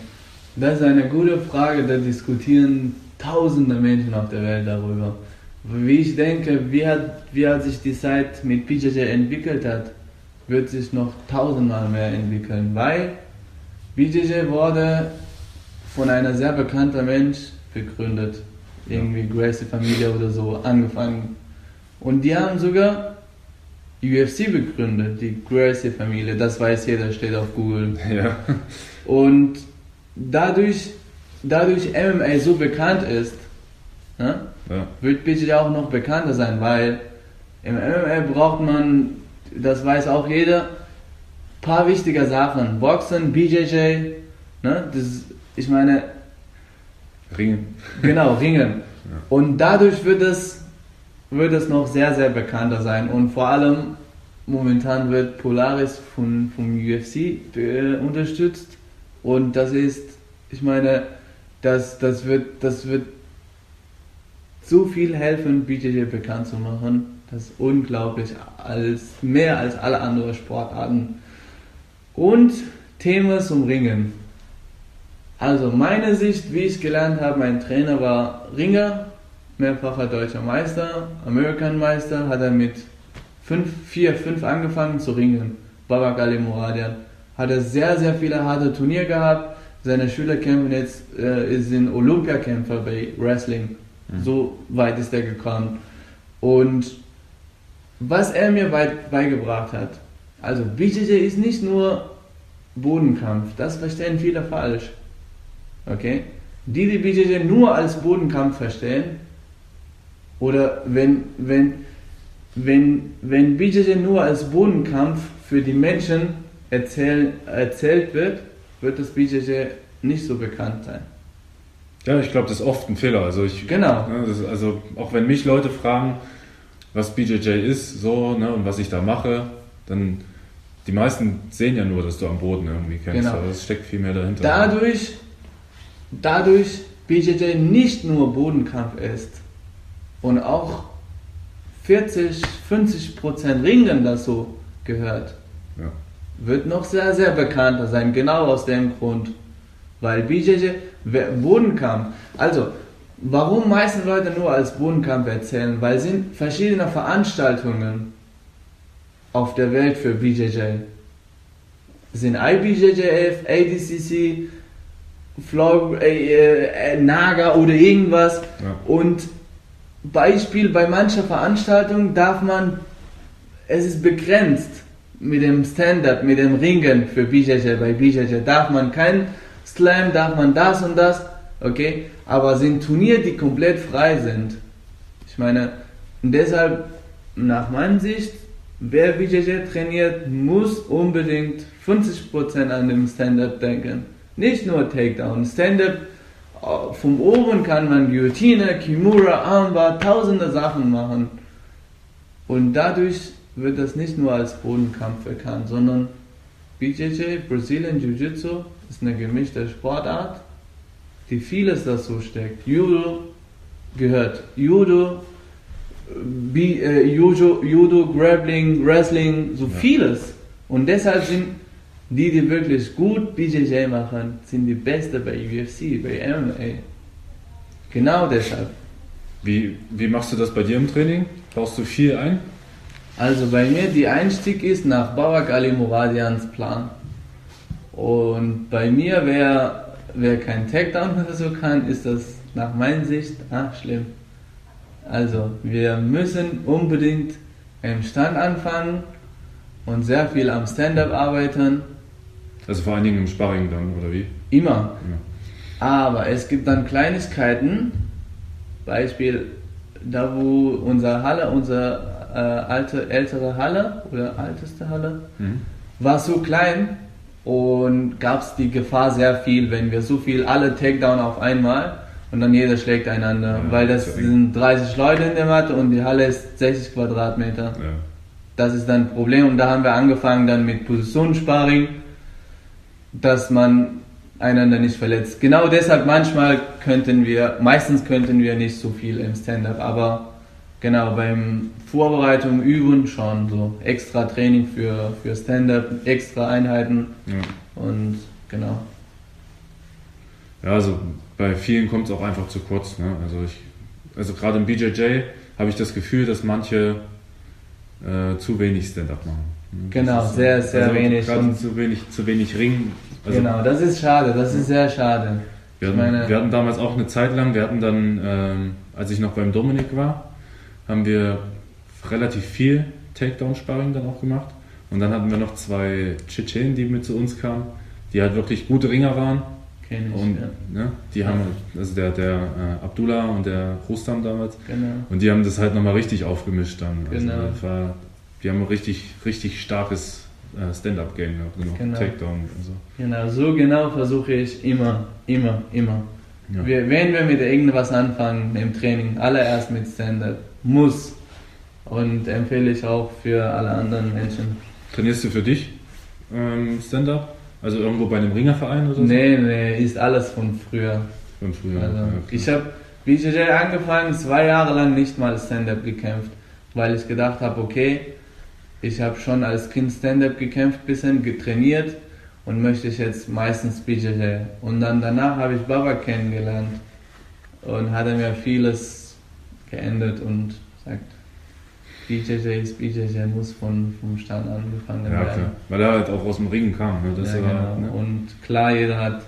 Das ist eine gute Frage, da diskutieren tausende Menschen auf der Welt darüber. Wie ich denke, wie hat, wie hat sich die Zeit mit PJJ entwickelt hat, wird sich noch tausendmal mehr entwickeln, weil BJJ wurde von einer sehr bekannten Mensch gegründet, irgendwie Gracie Familie oder so angefangen und die haben sogar UFC begründet, die Gracie-Familie. Das weiß jeder, steht auf Google. Ja. Und dadurch, dadurch MMA so bekannt ist, ne, ja. wird BJJ auch noch bekannter sein, weil im MMA braucht man, das weiß auch jeder, paar wichtige Sachen. Boxen, BJJ, ne, das, ich meine... Ringen. Genau, Ringen. Ja. Und dadurch wird es wird es noch sehr, sehr bekannter sein. Und vor allem momentan wird Polaris von, vom UFC äh, unterstützt. Und das ist, ich meine, das, das, wird, das wird so viel helfen, BJJ bekannt zu machen. Das ist unglaublich, als, mehr als alle anderen Sportarten. Und Thema zum Ringen. Also meine Sicht, wie ich gelernt habe, mein Trainer war Ringer mehrfacher deutscher Meister, American Meister, hat er mit 5, 4, 5 angefangen zu ringen. Babak Ali Muradian. Hat er sehr, sehr viele harte Turniere gehabt. Seine Schüler kämpfen jetzt, äh, sind Olympiakämpfer bei Wrestling. Mhm. So weit ist er gekommen. Und was er mir beigebracht hat, also BJJ ist nicht nur Bodenkampf, das verstehen viele falsch. Okay? Die, die BJJ nur als Bodenkampf verstehen, oder wenn, wenn, wenn, wenn BJJ nur als Bodenkampf für die Menschen erzähl, erzählt wird, wird das BJJ nicht so bekannt sein. Ja, ich glaube, das ist oft ein Fehler. Also ich, genau. Ne, ist, also auch wenn mich Leute fragen, was BJJ ist, so ne, und was ich da mache, dann die meisten sehen ja nur, dass du am Boden irgendwie kämpfst. Genau. Aber es steckt viel mehr dahinter. Dadurch, dadurch BJJ nicht nur Bodenkampf ist, und auch 40, 50 Prozent Ringen dazu gehört, ja. Wird noch sehr, sehr bekannter sein, genau aus dem Grund. Weil BJJ Bodenkampf, also warum meisten Leute nur als Bodenkampf erzählen? Weil es sind verschiedene Veranstaltungen auf der Welt für BJJ. Es sind IBJJF, ADCC, Flow, äh, äh, Naga oder irgendwas. Ja. Und Beispiel bei mancher Veranstaltung darf man, es ist begrenzt mit dem Stand-up, mit dem Ringen für BJJ. Bei BJJ darf man kein Slam, darf man das und das, okay? Aber sind Turniere, die komplett frei sind. Ich meine, deshalb, nach meiner Sicht, wer BJJ trainiert, muss unbedingt 50% an dem Stand-up denken. Nicht nur Takedown. Stand-up vom Oben kann man Guillotine, Kimura, Armbar, tausende Sachen machen. Und dadurch wird das nicht nur als Bodenkampf bekannt, sondern BJJ, Brazilian Jiu-Jitsu, ist eine gemischte Sportart. die vieles dazu steckt. Judo gehört. Judo, Bi, äh, Judo, Judo, Grappling, Wrestling, so Ja. vieles. Und deshalb sind die, die wirklich gut BJJ machen, sind die Beste bei UFC, bei MMA. Genau deshalb. Wie, wie machst du das bei dir im Training? Baust du viel ein? Also bei mir, die Einstieg ist nach Babak Ali Muradians Plan. Und bei mir, wer, wer kein Takedown so kann, ist das nach meiner Sicht ah, schlimm. Also wir müssen unbedingt im Stand anfangen und sehr viel am Stand-up arbeiten. Also vor allen Dingen im Sparring dann, oder wie? Immer. Aber es gibt dann Kleinigkeiten, Beispiel, da wo unsere Halle, unsere äh, alte, ältere Halle oder älteste Halle, Mhm. war so klein und gab es die Gefahr sehr viel, wenn wir so viel, alle Takedown auf einmal und dann jeder schlägt einander, Ja, weil das eng. sind 30 Leute in der Matte und die Halle ist 60 Quadratmeter. Ja. Das ist dann ein Problem und da haben wir angefangen dann mit Positionssparring, dass man einander nicht verletzt. Genau deshalb manchmal könnten wir, meistens könnten wir nicht so viel im Stand-up, aber genau beim Vorbereitung üben schon so extra Training für, für Stand-up, extra Einheiten Ja. und genau. Ja, also bei vielen kommt es auch einfach zu kurz. Ne? Also ich, also gerade im BJJ habe ich das Gefühl, dass manche äh, zu wenig Stand-up machen. Ne? Genau, ist- sehr, sehr also wenig Gerade zu wenig, zu wenig Ring. Also genau, das ist schade, das ist sehr schade. wir, hatten, meine- wir hatten damals auch eine Zeit lang, wir hatten dann, ähm, als ich noch beim Dominik war, haben wir relativ viel Takedown-Sparring dann auch gemacht. Und dann hatten wir noch zwei Tschetschenen, die mit zu uns kamen, die halt wirklich gute Ringer waren. Kenn ich, Und ja. ne, die haben, also der, der äh, Abdullah und der Rustam damals, Genau. und die haben das halt nochmal richtig aufgemischt dann. Also Genau. war, die haben ein richtig, richtig starkes äh, Stand-Up-Game gehabt, genau. Genau. Takedown und so. Genau, so genau versuche ich immer, immer, immer. Ja. Wir, wenn wir mit irgendwas anfangen im Training, allererst mit Stand-up, muss. Und empfehle ich auch für alle anderen Menschen. Trainierst du für dich ähm, Stand-Up? Also irgendwo bei einem Ringerverein oder so? Nee, nee, ist alles von früher. Von früher. Also, ja, ich habe BJJ angefangen, zwei Jahre lang nicht mal Stand-up gekämpft, weil ich gedacht habe, okay, ich habe schon als Kind Stand-up gekämpft, bisschen getrainiert und möchte ich jetzt meistens BJJ. Und dann danach habe ich Baba kennengelernt und hat er mir vieles geändert und sagt, BJJ ist BJJ, muss von, vom Stand angefangen ja, werden. klar. Weil er halt auch aus dem Ring kam. Ne? Das ja, war, genau. ne? Und klar, jeder hat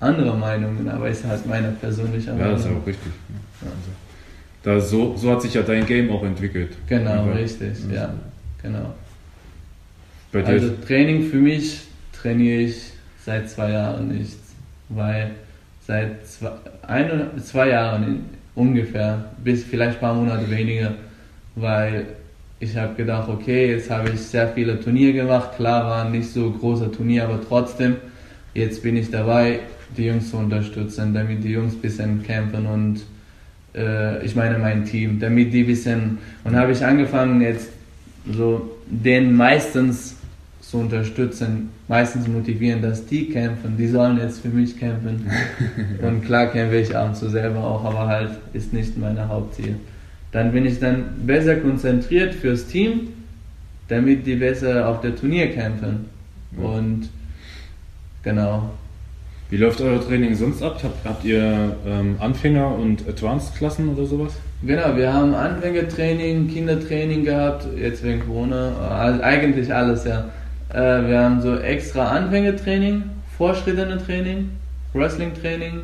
andere Meinungen, aber ist halt meine persönliche ja, Meinung. das ist ja auch richtig. Ja. Also, da, so, so hat sich ja dein Game auch entwickelt. Genau, Ja. richtig, Ja. ja, genau. Also Training für mich trainiere ich seit zwei Jahren nicht, weil seit zwei, ein, oder zwei Jahren ungefähr, bis vielleicht ein paar Monate weniger, weil ich habe gedacht, okay, jetzt habe ich sehr viele Turniere gemacht, klar waren nicht so große Turniere, aber trotzdem, jetzt bin ich dabei, die Jungs zu unterstützen, damit die Jungs ein bisschen kämpfen und äh, ich meine mein Team, damit die ein bisschen, und habe ich angefangen jetzt so den meistens zu unterstützen, meistens motivieren, dass die kämpfen, die sollen jetzt für mich kämpfen. Und klar kämpfe ich ab und zu selber auch, aber halt ist nicht mein Hauptziel. Dann bin ich dann besser konzentriert fürs Team, damit die besser auf der Turnier kämpfen. Ja. Und genau. Wie läuft euer Training sonst ab? Habt, habt ihr ähm, Anfänger- und Advanced-Klassen oder sowas? Genau, wir haben Anfängertraining, Kindertraining gehabt, jetzt wegen Corona, also eigentlich alles, ja. Äh, wir haben so extra Anfängertraining, fortschrittende Training, Wrestling-Training,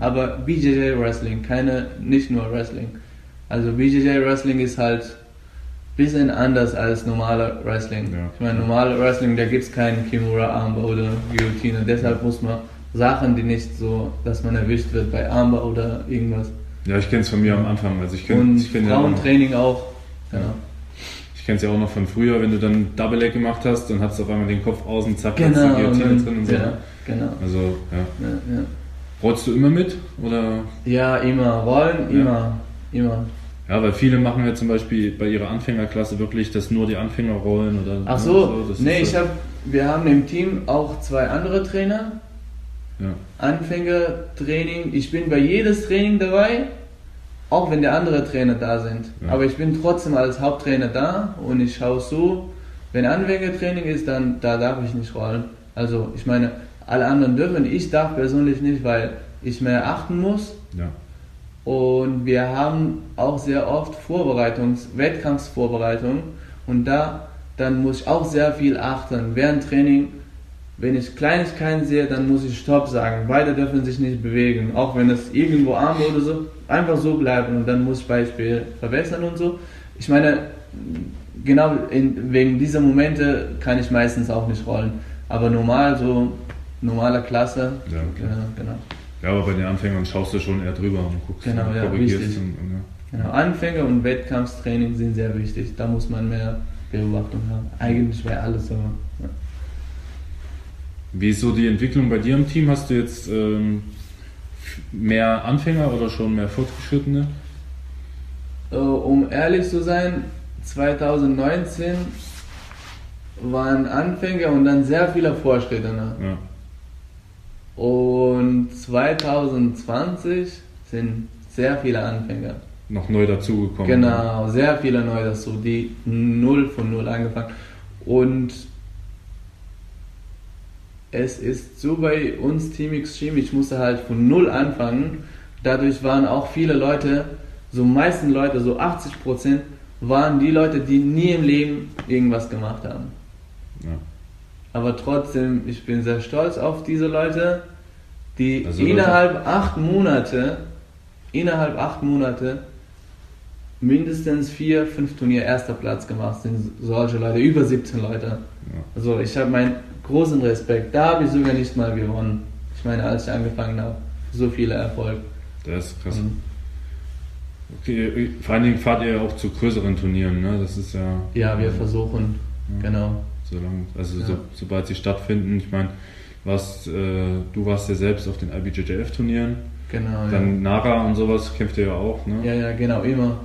Ja. aber BJJ Wrestling, keine, nicht nur Wrestling. Also BJJ Wrestling ist halt bisschen anders als normale Wrestling. Ja. Ich meine, normale Wrestling, da gibt es keinen Kimura, Armbar oder Guillotine, deshalb muss man Sachen, die nicht so, dass man erwischt wird bei Armbar oder irgendwas. Ja, ich kenne es von mir am Anfang. Also ich kenne Und ich kenn ja auch Frauentraining auch. Ja. Ich kenne es ja auch noch von früher, wenn du dann Double Leg gemacht hast, dann hast du auf einmal den Kopf außen, zack, Genau, die Guillotine drin und so. ja, genau. Also, ja. Ja, ja. Rollst du immer mit? Oder? ja, immer. Rollen, Ja. immer. Immer. Ja, weil viele machen ja zum Beispiel bei ihrer Anfängerklasse wirklich, dass nur die Anfänger rollen oder. Ach so, das nee, ich halt- hab, wir haben im Team auch zwei andere Trainer. Ja. Anfängertraining, ich bin bei jedes Training dabei, auch wenn der andere Trainer da sind. Ja. Aber ich bin trotzdem als Haupttrainer da und ich schaue so, wenn Anfängertraining ist, dann da darf ich nicht rollen. Also ich meine, alle anderen dürfen, ich darf persönlich nicht, weil ich mehr achten muss. Ja. Und wir haben auch sehr oft Vorbereitungs-, Wettkampfsvorbereitung und da dann muss ich auch sehr viel achten. Während Training, wenn ich Kleinigkeiten sehe, dann muss ich Stopp sagen. Beide dürfen sich nicht bewegen, auch wenn es irgendwo arm oder so, einfach so bleiben und dann muss ich Beispiel verbessern und so. Ich meine, genau in, wegen dieser Momente kann ich meistens auch nicht rollen. Aber normal, so normaler Klasse, Ja, okay. ja, genau. ja, aber bei den Anfängern schaust du schon eher drüber und guckst Genau, und ja, korrigierst. Und, und, ja. Genau, Anfänger und Wettkampftraining sind sehr wichtig. Da muss man mehr Beobachtung haben. Eigentlich wäre alles so. Wie ist so die Entwicklung bei dir im Team? Hast du jetzt ähm, mehr Anfänger oder schon mehr Fortgeschrittene? Äh, um ehrlich zu sein, 2019 waren Anfänger und dann sehr viele Fortschrittene. Ja. Und 2020 sind sehr viele Anfänger. Noch neu dazugekommen. Genau, sehr viele neu dazu, die null von null angefangen. Und es ist so bei uns Team Extreme, ich musste halt von null anfangen. Dadurch waren auch viele Leute, so meisten Leute, so 80 Prozent, waren die Leute, die nie im Leben irgendwas gemacht haben. Ja. Aber trotzdem, ich bin sehr stolz auf diese Leute, die Also innerhalb acht Monate, innerhalb acht Monate mindestens vier, fünf Turnier erster Platz gemacht sind. Solche Leute, über 17 Leute. Ja. Also ich habe meinen großen Respekt. Da habe ich sogar nicht mal gewonnen. Ich meine, als ich angefangen habe, so viele Erfolg. Das ist krass. Mhm. Okay, vor allen Dingen fahrt ihr ja auch zu größeren Turnieren, ne? Das ist ja. Ja, wir versuchen, Ja. genau. Solange, also Ja. so, sobald sie stattfinden, ich meine, äh, du warst ja selbst auf den IBJJF-Turnieren, Genau, dann Nara und sowas kämpft ihr ja auch, ne? Ja, ja, genau, immer.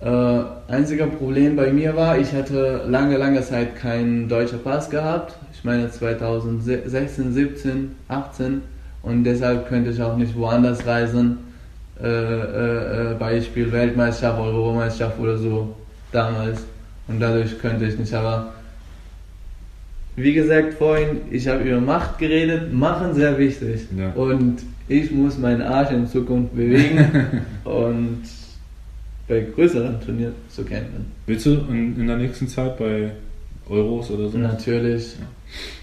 Äh, einziger Problem bei mir war, ich hatte lange, lange Zeit keinen deutschen Pass gehabt. Ich meine 2016, 17, 18 und deshalb könnte ich auch nicht woanders reisen. Äh, äh, äh, Beispiel Weltmeisterschaft, Europameisterschaft oder so damals. Und dadurch könnte ich nicht, aber wie gesagt vorhin, ich habe über Macht geredet. Machen sehr wichtig. Ja. Und ich muss meinen Arsch in Zukunft bewegen und bei größeren Turnieren zu kämpfen. Willst du in, in der nächsten Zeit bei Euros oder so? Natürlich.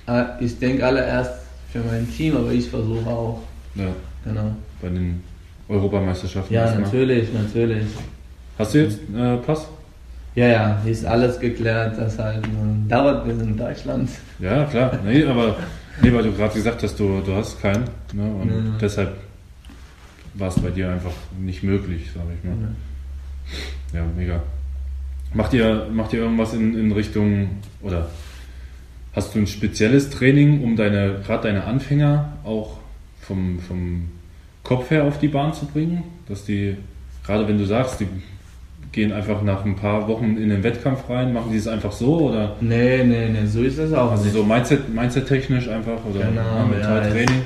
Äh, Ich denke allererst für mein Team, aber ich versuche auch. Ja, Genau. bei den Europameisterschaften. Ja, natürlich, natürlich. Hast du jetzt äh, Pass? Ja, ja, ist alles geklärt. Das halt äh, dauert bis in Deutschland. Ja, klar. Nee, aber nee, weil du gerade gesagt hast, du, du hast keinen. Ne? Und Mhm. deshalb war es bei dir einfach nicht möglich, sage ich mal. Ja, mega. Macht ihr, macht ihr irgendwas in, in Richtung oder hast du ein spezielles Training, um deine, gerade deine Anfänger auch vom, vom Kopf her auf die Bahn zu bringen? Dass die, gerade wenn du sagst, die gehen einfach nach ein paar Wochen in den Wettkampf rein, machen die es einfach so oder Nee, nee, nee, so ist das auch also nicht. so Mindset, Mindset-technisch einfach oder Genau, ja, mental ja, Training?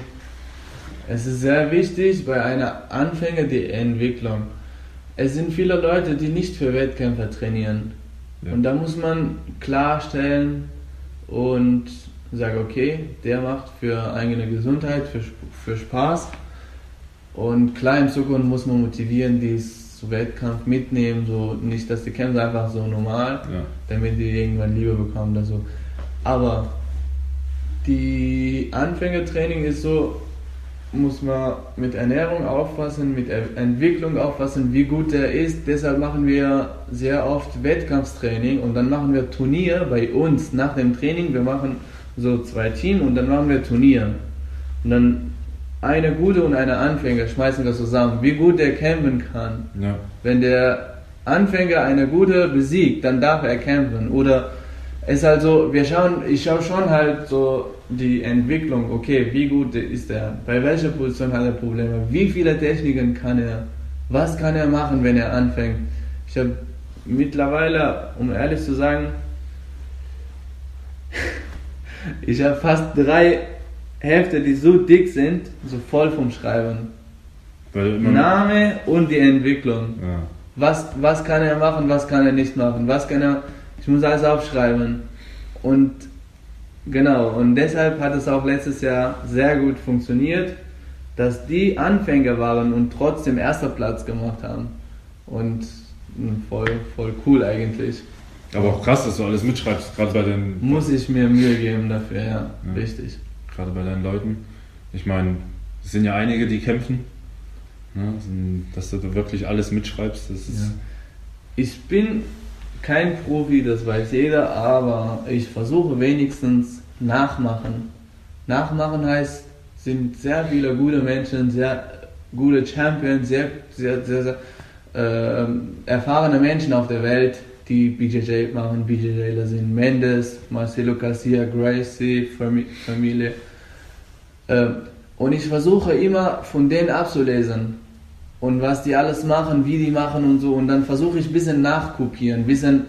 Es ist sehr wichtig bei einer Anfänger die Entwicklung. Es sind viele Leute, die nicht für Wettkämpfe trainieren. Ja. Und da muss man klarstellen und sagen, okay, der macht für eigene Gesundheit, für, für Spaß. Und klar, in Zukunft muss man motivieren, die es zu Wettkampf mitnehmen, so nicht, dass die kämpfen einfach so normal, Ja. damit die irgendwann Liebe bekommen oder so. Aber die Anfängertraining ist so, muss man mit Ernährung aufpassen, mit Er- Entwicklung aufpassen, wie gut der ist. Deshalb machen wir sehr oft Wettkampftraining und dann machen wir Turnier bei uns nach dem Training. Wir machen so zwei Teams und dann machen wir Turnier. Und dann eine gute und eine Anfänger schmeißen wir zusammen, wie gut der kämpfen kann. Ja. Wenn der Anfänger eine gute besiegt, dann darf er kämpfen. Oder es ist halt so, wir schauen, ich schaue schon halt so die Entwicklung, okay, wie gut ist er, bei welcher Position hat er Probleme, wie viele Techniken kann er, was kann er machen, wenn er anfängt. Ich habe mittlerweile, um ehrlich zu sagen, ich habe fast drei Hälfte, die so dick sind, so voll vom Schreiben. Name und die Entwicklung. Ja. Was, was kann er machen, was kann er nicht machen, was kann er, ich muss alles aufschreiben. Und genau, und deshalb hat es auch letztes Jahr sehr gut funktioniert, dass die Anfänger waren und trotzdem erster Platz gemacht haben. Und hm, voll, voll cool eigentlich. Aber auch krass, dass du alles mitschreibst, gerade bei den. Muss ich mir Mühe geben dafür, ja, ja. richtig. Gerade bei deinen Leuten. Ich meine, es sind ja einige, die kämpfen. Ne? Dass du wirklich alles mitschreibst, das ist. Ja. Ich bin kein Profi, das weiß jeder, aber ich versuche wenigstens nachmachen. Nachmachen heißt, sind sehr viele gute Menschen, sehr gute Champions, sehr, sehr, sehr, sehr äh, erfahrene Menschen auf der Welt, die BJJ machen. BJJler sind Mendes, Marcelo Garcia, Gracie, Familie. Äh, und ich versuche immer von denen abzulesen und was die alles machen, wie die machen und so. Und dann versuche ich ein bisschen nachkopieren, ein bisschen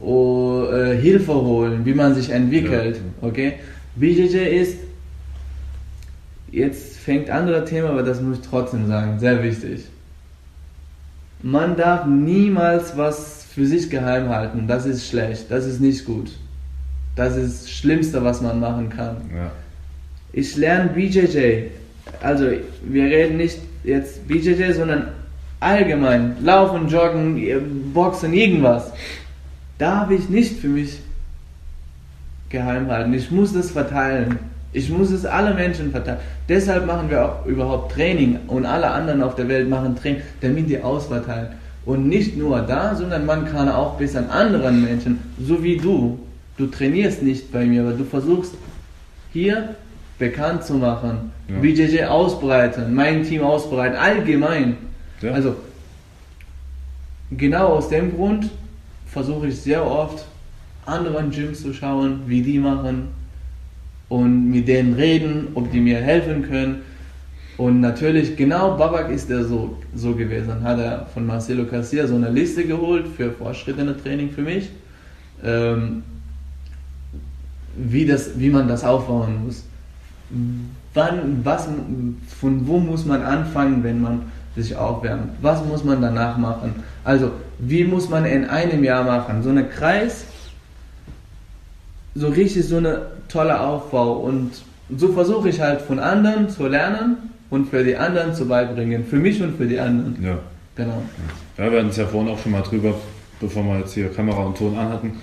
oh, äh, Hilfe holen, wie man sich entwickelt. Ja. Okay? BJJ ist, jetzt fängt ein anderes Thema, aber das muss ich trotzdem sagen, sehr wichtig. Man darf niemals was für sich geheim halten. Das ist schlecht, das ist nicht gut. Das ist das Schlimmste, was man machen kann. Ja. Ich lerne BJJ. Also, wir reden nicht jetzt BJJ, sondern allgemein. Laufen, Joggen, Boxen, irgendwas. Darf ich nicht für mich geheim halten. Ich muss das verteilen. Ich muss es alle Menschen verteilen. Deshalb machen wir auch überhaupt Training und alle anderen auf der Welt machen Training, damit die ausverteilen. Und nicht nur da, sondern man kann auch bis an anderen Menschen, so wie du. Du trainierst nicht bei mir, aber du versuchst hier bekannt zu machen, ja. BJJ ausbreiten, mein Team ausbreiten, allgemein. Ja. Also genau aus dem Grund versuche ich sehr oft anderen Gyms zu schauen, wie die machen und mit denen reden, ob die mir helfen können. Und natürlich, genau Babak ist er so, so gewesen. Hat er von Marcelo Garcia so eine Liste geholt für fortschrittende Training für mich, ähm, wie, das, wie man das aufbauen muss wann, was, von wo muss man anfangen, wenn man sich aufwärmt? Was muss man danach machen? Also, wie muss man in einem Jahr machen? So eine Kreis, so richtig so eine tolle Aufbau und so versuche ich halt von anderen zu lernen und für die anderen zu beibringen. Für mich und für die anderen. Ja. Genau. Ja, wir hatten es ja vorhin auch schon mal drüber, bevor wir jetzt hier Kamera und Ton anhatten,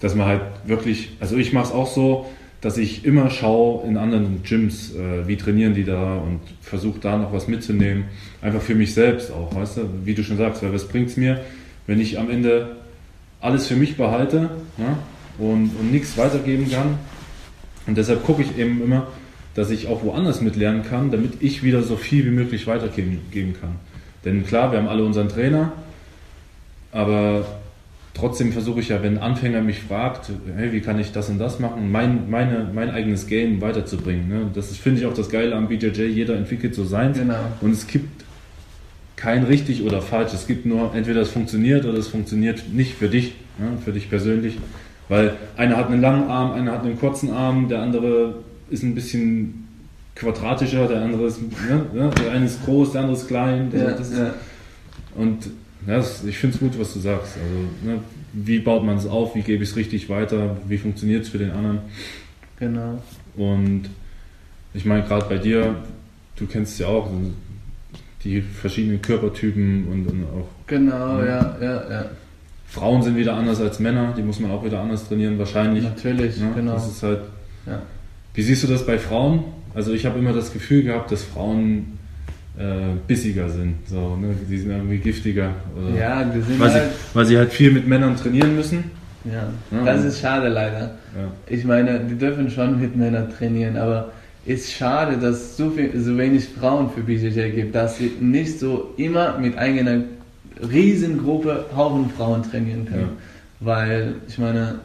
dass man halt wirklich, also ich mache es auch so, dass ich immer schaue in anderen Gyms, äh, wie trainieren die da und versuche da noch was mitzunehmen. Einfach für mich selbst auch, weißt du, wie du schon sagst, weil was bringt es mir, wenn ich am Ende alles für mich behalte ja, und, und nichts weitergeben kann. Und deshalb gucke ich eben immer, dass ich auch woanders mitlernen kann, damit ich wieder so viel wie möglich weitergeben kann. Denn klar, wir haben alle unseren Trainer, aber trotzdem versuche ich ja, wenn ein Anfänger mich fragt, hey, wie kann ich das und das machen, mein, meine, mein eigenes Game weiterzubringen. Ne? Das finde ich auch das Geile am BJJ, jeder entwickelt so sein. Genau. Und es gibt kein richtig oder falsch. Es gibt nur, entweder es funktioniert oder es funktioniert nicht für dich, ne? für dich persönlich. Weil einer hat einen langen Arm, einer hat einen kurzen Arm, der andere ist ein bisschen quadratischer, der andere ist, ne? der eine ist groß, der andere ist klein. Ja, ist, ja. Und ja, ich finde es gut, was du sagst. Also, ne, wie baut man es auf? Wie gebe ich es richtig weiter? Wie funktioniert es für den anderen? Genau. Und ich meine, gerade bei dir, du kennst ja auch die verschiedenen Körpertypen und, und auch. Genau, ne? ja, ja, ja. Frauen sind wieder anders als Männer, die muss man auch wieder anders trainieren, wahrscheinlich. Natürlich, ne? genau. Das ist halt. Ja. Wie siehst du das bei Frauen? Also ich habe immer das Gefühl gehabt, dass Frauen äh, bissiger sind. So, ne? Die sind irgendwie giftiger. Oder ja, die sind weil, halt sie, weil sie halt viel mit Männern trainieren müssen. Ja, ja das ist schade leider. Ja. Ich meine, die dürfen schon mit Männern trainieren, aber ist schade, dass es so, viel, so wenig Frauen für BJJ gibt, dass sie nicht so immer mit einer Riesengruppe Haufen Frauen trainieren können. Ja. Weil, ich meine,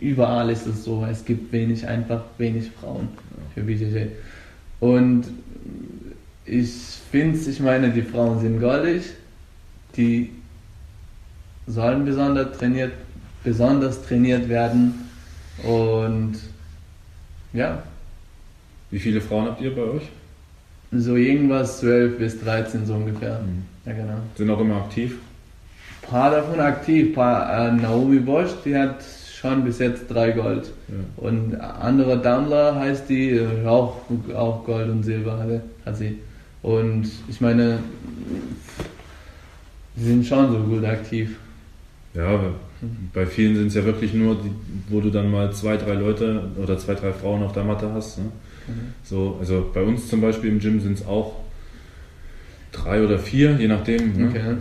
überall ist es so, es gibt wenig, einfach wenig Frauen für BJJ. Und ich finde ich meine, die Frauen sind goldig, die sollen besonders trainiert, besonders trainiert werden und ja, Wie viele Frauen habt ihr bei euch? So irgendwas 12 bis 13 so ungefähr. Mhm. Ja, genau. Sind auch immer aktiv? Ein paar davon aktiv. Paar, äh, Naomi Bosch, die hat schon bis jetzt drei Gold. Ja. Und andere Daimler heißt die, äh, auch, auch Gold und Silber hatte, hat sie. Und ich meine, sie sind schon so gut aktiv. Ja, aber bei vielen sind es ja wirklich nur, die, wo du dann mal zwei, drei Leute oder zwei, drei Frauen auf der Matte hast. Ne? So, also bei uns zum Beispiel im Gym sind es auch drei oder vier, je nachdem, ne? Okay.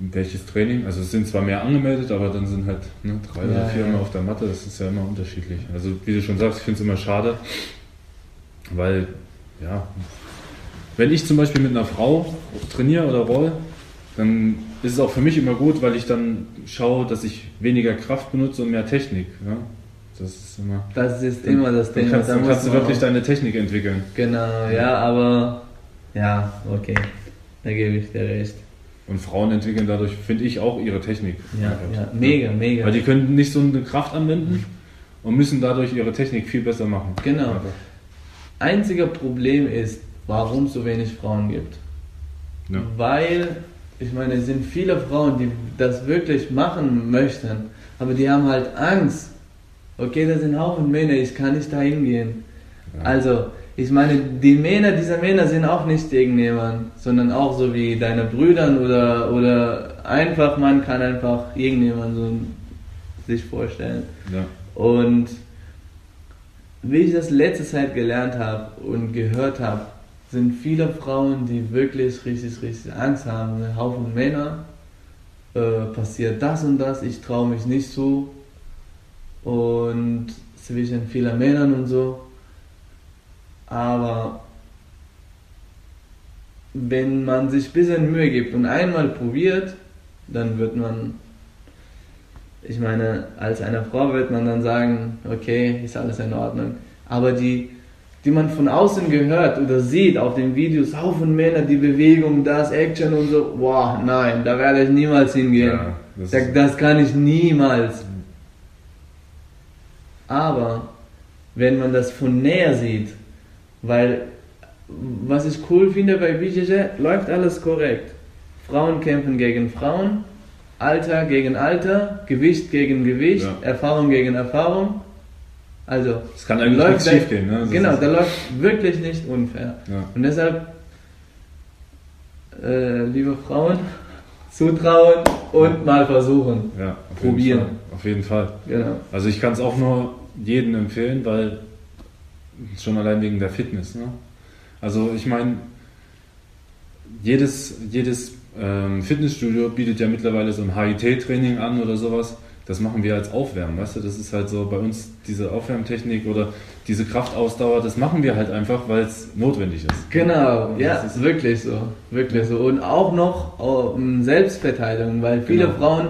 welches Training. Also es sind zwar mehr angemeldet, aber dann sind halt ne, drei Ja, oder vier ja. immer auf der Matte. Das ist ja immer unterschiedlich. Also wie du schon sagst, ich finde es immer schade, weil ja, wenn ich zum Beispiel mit einer Frau trainiere oder roll, dann ist es auch für mich immer gut, weil ich dann schaue, dass ich weniger Kraft benutze und mehr Technik. Ja? Das ist immer. Das ist immer das Dann Thema. kannst, da dann kannst du wirklich deine Technik entwickeln. Genau, ja, aber ja, okay. Da gebe ich dir recht. Und Frauen entwickeln dadurch, finde ich, auch ihre Technik. Ja, ja, mega, mega. Weil die können nicht so eine Kraft anwenden und müssen dadurch ihre Technik viel besser machen. Genau. Einziger Problem ist, warum es so wenig Frauen gibt. Ja. Weil, ich meine, es sind viele Frauen, die das wirklich machen möchten, aber die haben halt Angst. Okay, da sind Haufen Männer, ich kann nicht da hingehen. Ja. Also, ich meine, die Männer, diese Männer sind auch nicht irgendjemand, sondern auch so wie deine Brüdern oder, oder einfach, man kann einfach irgendjemand so sich vorstellen. Ja. Und wie ich das letzte Zeit gelernt habe und gehört habe, sind viele Frauen, die wirklich richtig, richtig Angst haben. Ein Haufen Männer, äh, passiert das und das, ich traue mich nicht zu. Und zwischen vielen Männern und so. Aber wenn man sich ein bisschen Mühe gibt und einmal probiert, dann wird man ich meine, als eine Frau wird man dann sagen, okay, ist alles in Ordnung. Aber die, die man von außen gehört oder sieht auf den Videos, Haufen Männer, die Bewegung, das, Action und so, wow, nein, da werde ich niemals hingehen. Ja, das ist- das kann ich niemals. Aber wenn man das von näher sieht, weil was ich cool finde bei BJJ, läuft alles korrekt. Frauen kämpfen gegen Frauen, Alter gegen Alter, Gewicht gegen Gewicht, Ja. Erfahrung gegen Erfahrung. Also, Es kann eigentlich läuft schief gehen. Ne? Genau, da läuft wirklich nicht unfair. ja. Und deshalb, äh, liebe Frauen, zutrauen und mal versuchen. Ja, auf Probieren. Jeden Fall. Auf jeden Fall. Genau. Also ich kann es auch nur jedem empfehlen, weil schon allein wegen der Fitness. Ne? Also ich meine, jedes, jedes ähm, Fitnessstudio bietet ja mittlerweile so ein HIT-Training an oder sowas. Das machen wir als Aufwärmen, weißt du? Das ist halt so bei uns diese Aufwärmtechnik oder diese Kraftausdauer, das machen wir halt einfach, weil es notwendig ist. Genau, Und ja, das ist wirklich so, wirklich so. Und auch noch um, Selbstverteidigung, weil viele Genau. Frauen,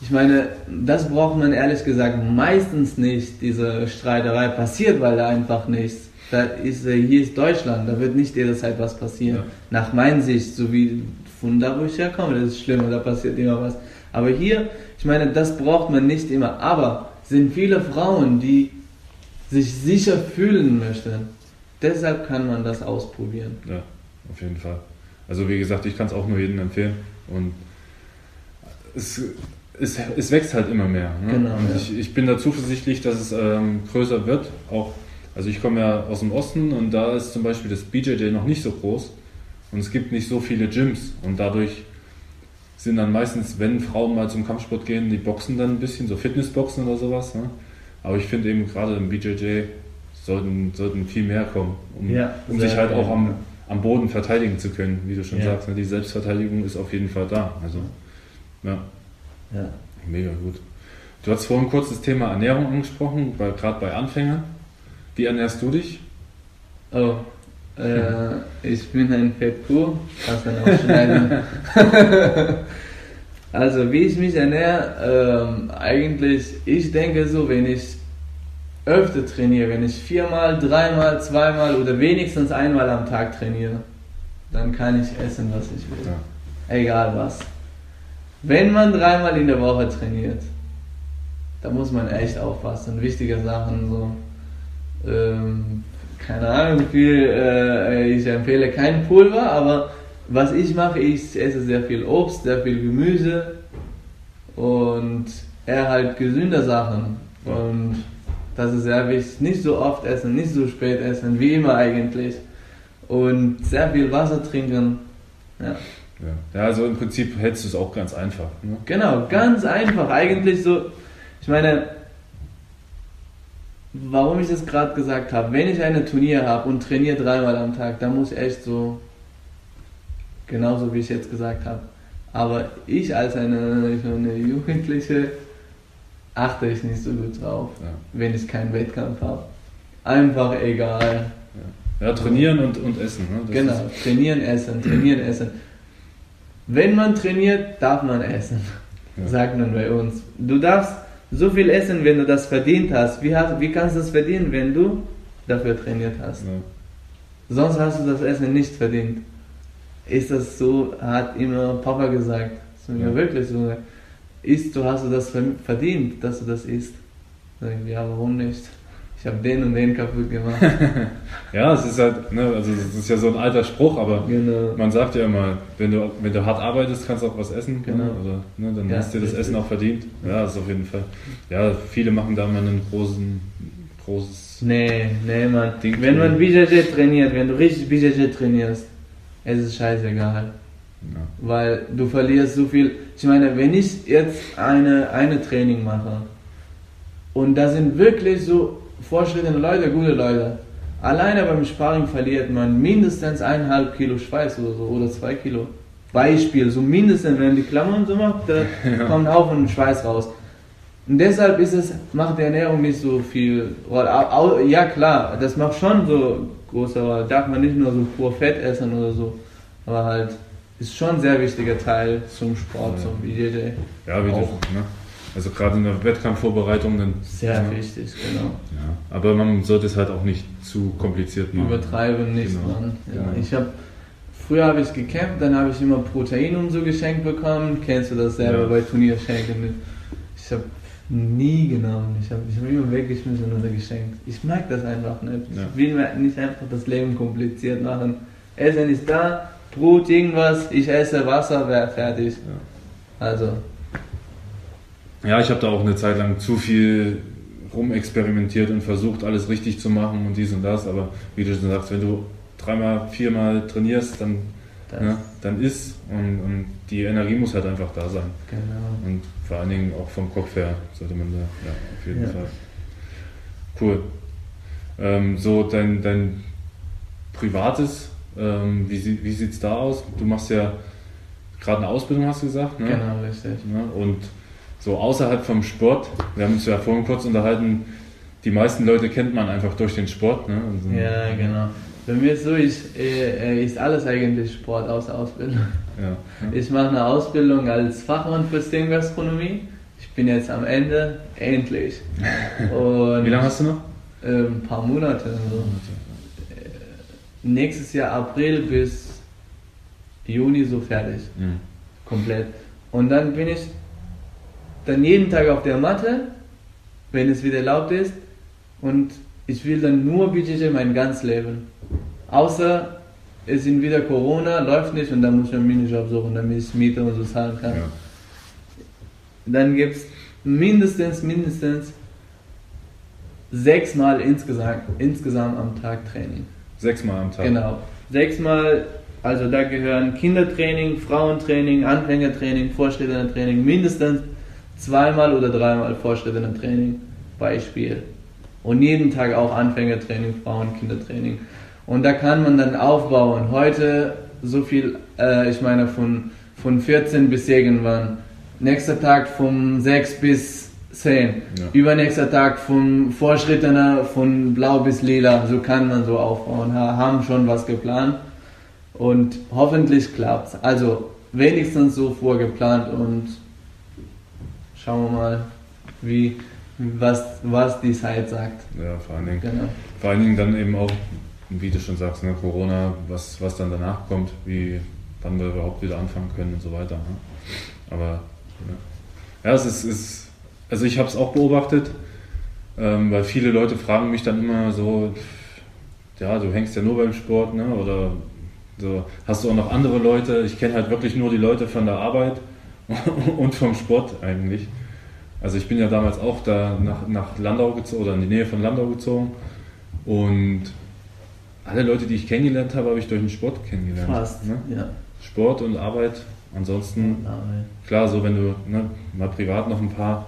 ich meine, das braucht man ehrlich gesagt meistens nicht, diese Streiterei passiert, weil da einfach nichts. Da ist, äh, hier ist Deutschland, da wird nicht jederzeit was passieren. Ja. Nach meiner Sicht, so wie von da, wo ich herkomme, das ist schlimm, da passiert immer was. Aber hier, ich meine, das braucht man nicht immer. Aber sind viele Frauen, die sich sicher fühlen möchten. Deshalb kann man das ausprobieren. Ja, auf jeden Fall. Also wie gesagt, ich kann es auch nur jedem empfehlen. Und es, es, es wächst halt immer mehr. Ne? Genau, und ja. ich, ich bin da zuversichtlich, dass es ähm, größer wird. Auch, also ich komme ja aus dem Osten und da ist zum Beispiel das BJJ noch nicht so groß. Und es gibt nicht so viele Gyms. Und dadurch sind dann meistens, wenn Frauen mal zum Kampfsport gehen, die boxen dann ein bisschen, so Fitnessboxen oder sowas. Ne? Aber ich finde eben gerade im BJJ sollten, sollten viel mehr kommen, um, Ja, um sich halt auch am, am Boden verteidigen zu können, wie du schon Ja. sagst. Ne? Die Selbstverteidigung ist auf jeden Fall da. Also, ja, Ja. mega gut. Du hast vorhin kurz das Thema Ernährung angesprochen, weil gerade bei Anfängern. Wie ernährst du dich? Oh, äh, ich bin ein Fettkuh, kannst dann auch schneiden. also, wie ich mich ernähre, ähm, eigentlich, ich denke so, wenn ich öfter trainiere, wenn ich viermal, dreimal, zweimal oder wenigstens einmal am Tag trainiere, dann kann ich essen, was ich will. Ja. Egal was. Wenn man dreimal in der Woche trainiert, da muss man echt aufpassen. Wichtige Sachen, so ähm, keine Ahnung, viel, äh, ich empfehle kein Pulver, aber was ich mache, ich esse sehr viel Obst, sehr viel Gemüse und eher halt gesünder Sachen. Und das ist sehr wichtig. Nicht so oft essen, nicht so spät essen, wie immer eigentlich. Und sehr viel Wasser trinken. Ja. Ja, ja also im Prinzip hältst du es auch ganz einfach. Ne? Genau, ganz einfach. Eigentlich so, ich meine, warum ich das gerade gesagt habe, wenn ich eine Turnier habe und trainiere dreimal am Tag, dann muss ich echt so, genauso wie ich jetzt gesagt habe. Aber ich als eine, eine Jugendliche achte ich nicht so gut drauf, ja. wenn ich keinen Wettkampf habe. Einfach egal. Ja, ja trainieren und, und essen. Ne? genau, trainieren, essen, trainieren, essen. Wenn man trainiert, darf man essen, ja. sagt man bei uns. Du darfst so viel essen, wenn du das verdient hast. Wie, hast, wie kannst du das verdienen, wenn du dafür trainiert hast? Ja. Sonst hast du das Essen nicht verdient. Ist das so, hat immer Papa gesagt. So, ja. wirklich so. Isst du, hast du das verdient, dass du das isst? Ja, warum nicht? Ich habe den und den kaputt gemacht. ja, es ist halt, ne, also es ist ja so ein alter Spruch, aber genau. man sagt ja immer, wenn du, wenn du hart arbeitest, kannst du auch was essen. Ne? Genau. Oder, ne, dann ja, hast du dir das Essen auch verdient. Ja, das ist auf jeden Fall. Ja, viele machen da mal einen großen, großes. Nee, nee, Mann. Ding wenn man BJJ trainiert, wenn du richtig BJJ trainierst, es ist scheißegal. Ja. Weil du verlierst so viel. Ich meine, wenn ich jetzt eine, eine Training mache und da sind wirklich so fortschrittliche Leute, gute Leute. Alleine beim Sparring verliert man mindestens eineinhalb Kilo Schweiß oder so, oder zwei Kilo. Beispiel, so mindestens, wenn die Klammern so macht, da ja. kommt auch ein Schweiß raus. Und deshalb ist es, macht die Ernährung nicht so viel Ja klar, das macht schon so große Rolle. Darf man nicht nur so pur Fett essen oder so. Aber halt, ist schon ein sehr wichtiger Teil zum Sport, ja. zum BJJ. Ja, wie auch. du, ne? Also gerade in der Wettkampfvorbereitung dann. Sehr ja, wichtig, genau. Ja, aber man sollte es halt auch nicht zu kompliziert machen. Übertreiben nicht, genau. Mann. Ja, genau. Ich habe früher habe ich gekämpft, dann habe ich immer Protein und so geschenkt bekommen. Kennst du das selber ja. bei Turnierschenken? Ich habe nie genommen. Ich habe ich hab immer weggeschmissen oder geschenkt. Ich mag das einfach nicht. Ich will mir nicht einfach das Leben kompliziert machen. Essen ist da, Brot, irgendwas, ich esse Wasser, wäre fertig. Also ja, ich habe da auch eine Zeit lang zu viel rumexperimentiert und versucht, alles richtig zu machen und dies und das. Aber wie du schon sagst, wenn du dreimal, viermal trainierst, dann, ne, dann ist und, und, die Energie muss halt einfach da sein. Genau. Und vor allen Dingen auch vom Kopf her sollte man da, ja, auf jeden ja. Fall. Cool. Ähm, so dein, dein privates, ähm, wie, wie sieht es da aus? Du machst ja gerade eine Ausbildung, hast du gesagt. Ne? Genau, richtig. Ne? Und so außerhalb vom Sport, wir haben uns ja vorhin kurz unterhalten, die meisten Leute kennt man einfach durch den Sport. Ne? Also, ja, genau. Bei mir ist so, ich, äh, ist alles eigentlich Sport außer Ausbildung. Ja, ja. Ich mache eine Ausbildung als Fachmann für Steam-Gastronomie. Ich bin jetzt am Ende, endlich. Und Wie lange hast du noch? Äh, ein paar Monate. So. Äh, nächstes Jahr April bis Juni so fertig. Mhm. Komplett. Und dann bin ich dann jeden Tag auf der Matte, wenn es wieder erlaubt ist. Und ich will dann nur BJJ mein ganzes Leben. Außer es sind wieder Corona, läuft nicht und dann muss ich einen Minijob suchen, damit ich Miete und so zahlen kann. Ja. Dann gibt es mindestens, mindestens sechsmal insgesamt, insgesamt am Tag Training. Sechsmal am Tag? Genau. Sechsmal, also da gehören Kindertraining, Frauentraining, Anfängertraining, Vorstellertraining, mindestens zweimal oder dreimal fortschrittende Training, Beispiel. Und jeden Tag auch Anfängertraining, Frauen, Kindertraining. Und da kann man dann aufbauen. Heute so viel, äh, ich meine von, von 14 bis irgendwann. Nächster Tag von 6 bis 10. Ja. Übernächster Tag von Fortschrittener von blau bis lila. So kann man so aufbauen. Haben schon was geplant. Und hoffentlich klappt's. Also wenigstens so vorgeplant und schauen wir mal, wie, was, was die Zeit sagt. Ja, vor allen Dingen. Genau. Vor allen Dingen dann eben auch, wie du schon sagst, ne, Corona, was, was dann danach kommt, wie, wann wir überhaupt wieder anfangen können und so weiter. Ne? Aber ja, ja es ist, ist also ich habe es auch beobachtet, ähm, weil viele Leute fragen mich dann immer so, ja, du hängst ja nur beim Sport, ne? Oder so, hast du auch noch andere Leute? Ich kenne halt wirklich nur die Leute von der Arbeit und vom Sport eigentlich. Also ich bin ja damals auch da nach, nach Landau gezogen oder in die Nähe von Landau gezogen und alle Leute, die ich kennengelernt habe, habe ich durch den Sport kennengelernt. Fast, ne? ja. Sport und Arbeit. Ansonsten, Arbeit. klar, so wenn du ne, mal privat noch ein paar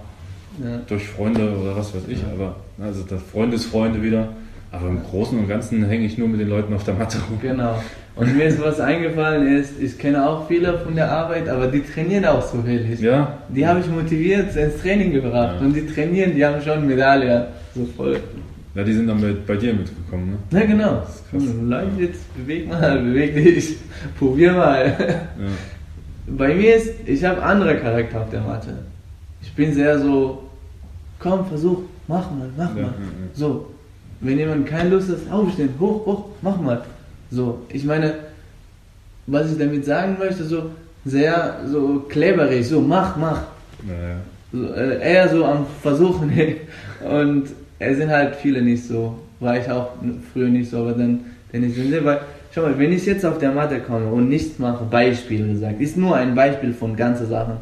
Ja. durch Freunde oder was weiß ich, Ja. aber also das Freundesfreunde wieder. Aber im Großen und Ganzen hänge ich nur mit den Leuten auf der Matte rum. Genau. Und mir ist was eingefallen, ist, ich kenne auch viele von der Arbeit, aber die trainieren auch so willig. Ja, Die habe ich motiviert ins Training gebracht Ja. und die trainieren, die haben schon Medaille. So voll. ja, die sind dann bei, bei dir mitgekommen, ne? Ja, genau. Das ist krass. Hm, Leute, jetzt beweg mal, beweg dich, probier mal. Ja. Bei mir ist, ich habe andere Charakter auf der Matte. Ich bin sehr so, komm, versuch, mach mal, mach Ja, mal. So, wenn jemand keine Lust hat, aufstehen, hoch, hoch, mach mal. So, ich meine, was ich damit sagen möchte, so sehr so kleberig, so mach, mach. Naja. So, äh, eher so am Versuchen. Und es sind halt viele nicht so. War ich auch früher nicht so, aber dann, dann ist es weil, schau mal, wenn ich jetzt auf der Matte komme und nichts mache, Beispiel gesagt, ist nur ein Beispiel von ganzen Sachen.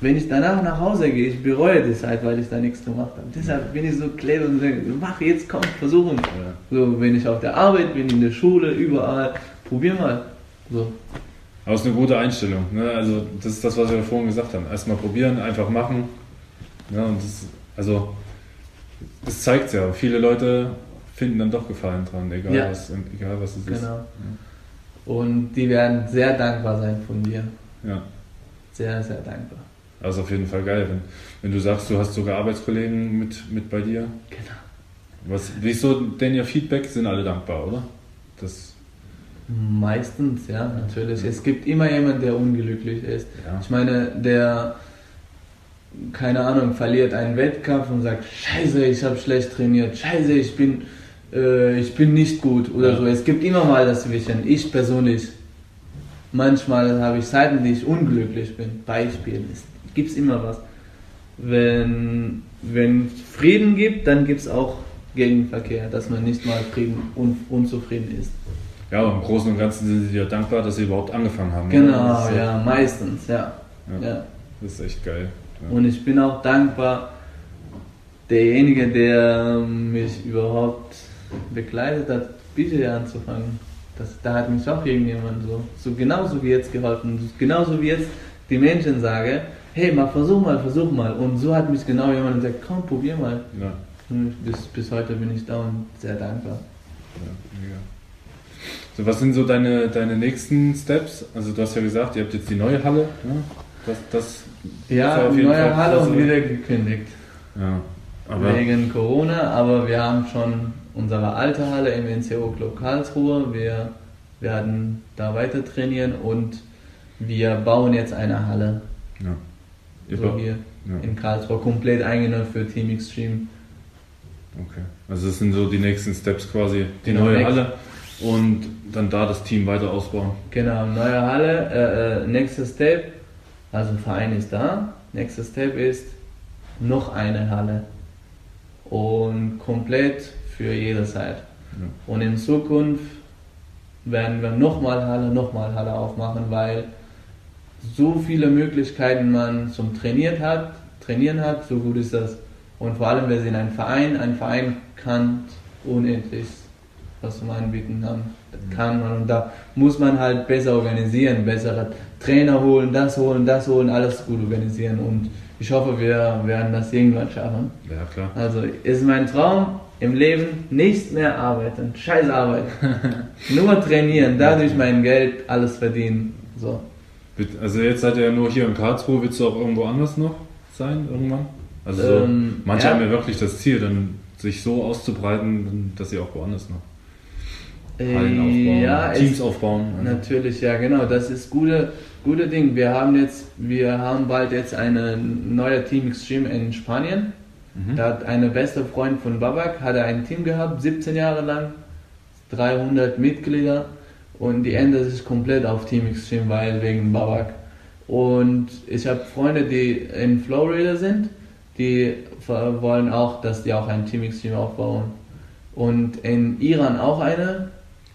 Wenn ich danach nach Hause gehe, ich bereue das halt, weil ich da nichts gemacht habe. Deshalb bin ich so kleber und sage, mach jetzt, komm, versuchen. Ja. So, wenn ich auf der Arbeit bin, in der Schule, überall, probier mal. So, Aber es ist eine gute Einstellung. Ne? Also das ist das, was wir vorhin gesagt haben. Erstmal probieren, einfach machen. Ja, und das, also es zeigt ja. Viele Leute finden dann doch Gefallen dran, egal, Ja. was, egal was es ist. genau. Und die werden sehr dankbar sein von dir. Ja. Sehr, sehr dankbar. Also auf jeden Fall geil, wenn, wenn du sagst, du hast sogar Arbeitskollegen mit, mit bei dir. Genau. Was, wie ist so denn ihr Feedback? Sind alle dankbar, oder? Das, Meistens, ja, natürlich. Es gibt immer jemanden, der unglücklich ist. ja. Ich meine, der, keine Ahnung, verliert einen Wettkampf und sagt, scheiße, ich habe schlecht trainiert, scheiße, ich bin, äh, ich bin nicht gut oder Ja. so. Es gibt immer mal dazwischen. Ich persönlich, manchmal habe ich Zeiten, die ich unglücklich bin. Beispiel, es gibt immer was. Wenn wenn Frieden gibt, dann gibt es auch Gegenverkehr, dass man nicht mal Frieden un, unzufrieden ist. ja, aber im Großen und Ganzen sind sie dir dankbar, dass sie überhaupt angefangen haben. Genau, so- ja, meistens, ja. Ja, ja. Das ist echt geil. Ja. Und ich bin auch dankbar, derjenige, der mich überhaupt begleitet hat, bitte anzufangen. Das, da hat mich auch irgendjemand so, so genauso wie jetzt geholfen. Genauso wie jetzt die Menschen sage, hey, mal versuch mal, versuch mal. Und so hat mich genau jemand gesagt, komm, probier mal. ja. Bis, bis heute bin ich da und sehr dankbar. Ja, mega. So, was sind so deine, deine nächsten Steps? Also du hast ja gesagt, ihr habt jetzt die neue Halle. Ne? Das, das Ja, neue Fall Halle und wieder gekündigt. Ja, aber Wegen Corona, aber wir haben schon unsere alte Halle im NCO Club Karlsruhe. Wir werden da weiter trainieren und wir bauen jetzt eine Halle. ja. Ihr So hier ja, in Karlsruhe, komplett eingenommen für Team Extreme. okay. Also das sind so die nächsten Steps quasi. Die Genau, neue next. Halle und dann da das Team weiter ausbauen. Genau, neue Halle. Äh, äh, nächster Step, also Verein ist da. Nächster Step ist noch eine Halle. Und komplett für jederzeit. Ja. Und in Zukunft werden wir nochmal Halle, nochmal Halle aufmachen, weil so viele Möglichkeiten man zum Trainieren hat, trainieren hat, so gut ist das. Und vor allem, wir sind ein Verein, ein Verein kann unendlich was zum Anbieten haben. Das kann man und da muss man halt besser organisieren, bessere Trainer holen, das holen, das holen, alles gut organisieren und ich hoffe, wir werden das irgendwann schaffen. Ja, klar. Also ist mein Traum im Leben nicht mehr arbeiten, scheiß Arbeit. Nur trainieren, dadurch mein Geld, alles verdienen. So. Also jetzt seid ihr ja nur hier in Karlsruhe, willst du auch irgendwo anders noch sein irgendwann? Also so, Ähm, manche ja. haben ja wirklich das Ziel, dann sich so auszubreiten, dass sie auch woanders noch Hallen aufbauen, Äh, ja, Teams aufbauen. Also, natürlich, ja genau, das ist gute, gute Ding. Wir haben jetzt, wir haben bald jetzt eine neue Team Extreme in Spanien. mhm. Da hat eine beste Freund von Babak, hat er ein Team gehabt, 17 Jahre lang, 300 Mitglieder und die ändert sich komplett auf Team Extreme, weil wegen Babak. Und ich habe Freunde, die in Florida sind, die wollen auch, dass die auch ein Team Extreme aufbauen. und in Iran auch eine.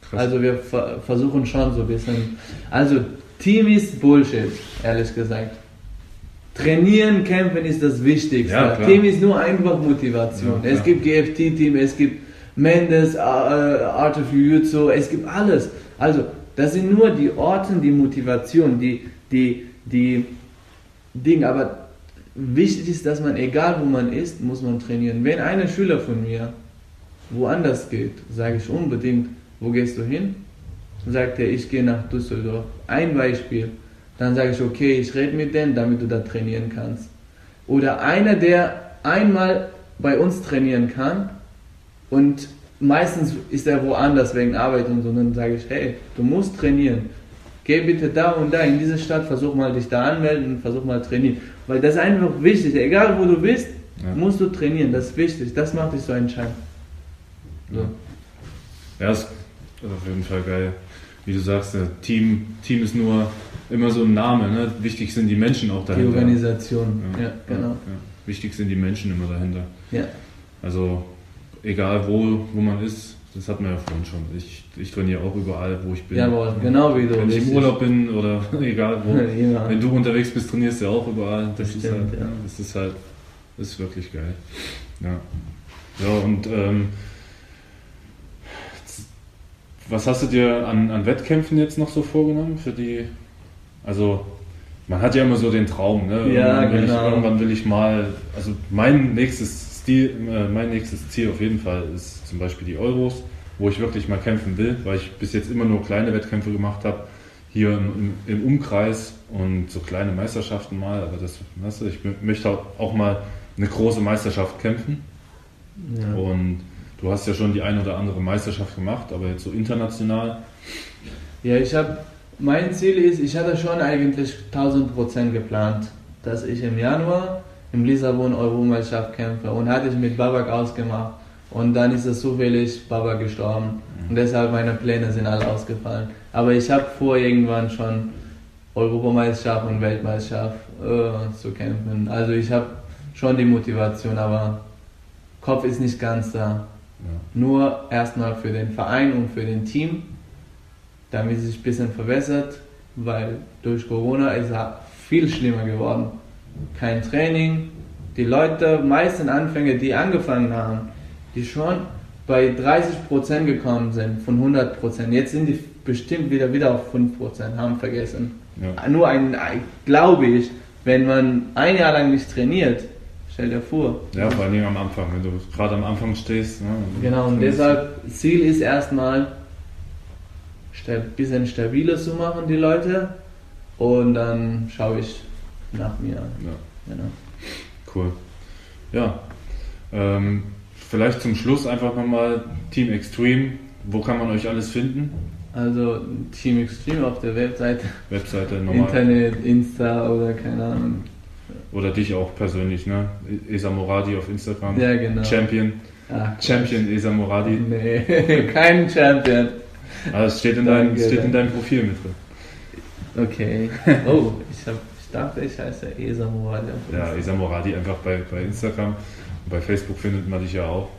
Krass. Also wir ver versuchen schon so ein bisschen. Also Team ist Bullshit, ehrlich gesagt. Trainieren, kämpfen ist das Wichtigste. Ja. Team ist nur einfach Motivation. Ja, es gibt GFT-Team, es gibt Mendes, äh, Art of Jiu-Jitsu, es gibt alles. Also das sind nur die Orte, die Motivation, die, die, die Dinge. Aber wichtig ist, dass man, egal wo man ist, muss man trainieren. Wenn ein Schüler von mir woanders geht, sage ich unbedingt, wo gehst du hin? Sagt er, ich gehe nach Düsseldorf. Ein Beispiel. Dann sage ich, okay, ich rede mit denen, damit du da trainieren kannst. Oder einer, der einmal bei uns trainieren kann und meistens ist er woanders wegen Arbeit und so, und dann sage ich, hey, du musst trainieren. Geh bitte da und da in diese Stadt, versuch mal dich da anmelden und versuch mal trainieren. Weil das ist einfach wichtig, egal wo du bist, Ja. musst du trainieren, das ist wichtig, das macht dich so entscheidend. So. Ja, ist auf jeden Fall geil. Wie du sagst, Team, Team ist nur immer so ein Name. Ne? Wichtig sind die Menschen auch Die dahinter. Organisation, ja, genau. Ja. Wichtig sind die Menschen immer dahinter. Ja. Also egal wo, wo man ist, das hat man ja vorhin schon. Ich, ich trainiere auch überall, wo ich bin. Jawohl, genau wie du, Wenn ich im. Urlaub bin oder egal wo. Immer. Wenn du unterwegs bist, trainierst du ja auch überall. Das, ist Stimmt, halt, ja. das ist halt, das ist wirklich geil. Ja. Ja, und ähm, was hast du dir an, an Wettkämpfen jetzt noch so vorgenommen für die? Also man hat ja immer so den Traum, ne? Ja, irgendwann will genau. Ich, irgendwann will ich mal, also mein nächstes Stil, äh, mein nächstes Ziel auf jeden Fall ist zum Beispiel die Euros, wo ich wirklich mal kämpfen will, weil ich bis jetzt immer nur kleine Wettkämpfe gemacht habe, hier im, im, Umkreis und so kleine Meisterschaften mal, aber das, weißt du, ich mö- möchte auch, mal eine große Meisterschaft kämpfen Ja. und du hast ja schon die eine oder andere Meisterschaft gemacht, aber jetzt so international, Ja, ich habe, mein Ziel ist, ich hatte schon eigentlich 1000% geplant, dass ich im Januar im Lissabon Europameisterschaft kämpfe und hatte ich mit Babak ausgemacht und dann ist es zufällig Babak gestorben und deshalb meine Pläne sind alle ausgefallen. Aber ich habe vor irgendwann schon Europameisterschaft und Weltmeisterschaft äh, zu kämpfen. Also ich habe schon die Motivation, aber Kopf ist nicht ganz da. ja. Nur erstmal für den Verein und für den Team, damit es sich ein bisschen verbessert, weil durch Corona ist es viel schlimmer geworden. Kein Training. Die Leute, meisten Anfänger, die angefangen haben, die schon bei 30% gekommen sind von 100%. Jetzt sind die bestimmt wieder, wieder auf 5%, haben vergessen. Ja. Nur ein, glaube ich, wenn man ein Jahr lang nicht trainiert, stell dir vor, Ja, vor Dingen am Anfang, wenn du gerade am Anfang stehst. Ne, Genau, und deshalb, Ziel ist erstmal, ein bisschen stabiler zu machen, die Leute. Und dann schaue ich nach mir. Ja, Genau. cool. Ja, ähm, vielleicht zum Schluss einfach nochmal Team Extreme. Wo kann man euch alles finden? Also Team Extreme auf der Webseite, Webseite normal. Internet, Insta oder keine Ahnung. Oder dich auch persönlich, ne? Esa Moradi auf Instagram. Ja, genau. Champion. Ach, Champion Esa Moradi. Nee, kein Champion. Ah, das steht in, dein, steht in deinem Profil mit drin. Okay. Oh, ich, hab, dachte, ich heiße Esa Moradi. Ja. Esa Moradi einfach bei, bei Instagram. Und bei Facebook findet man dich ja auch.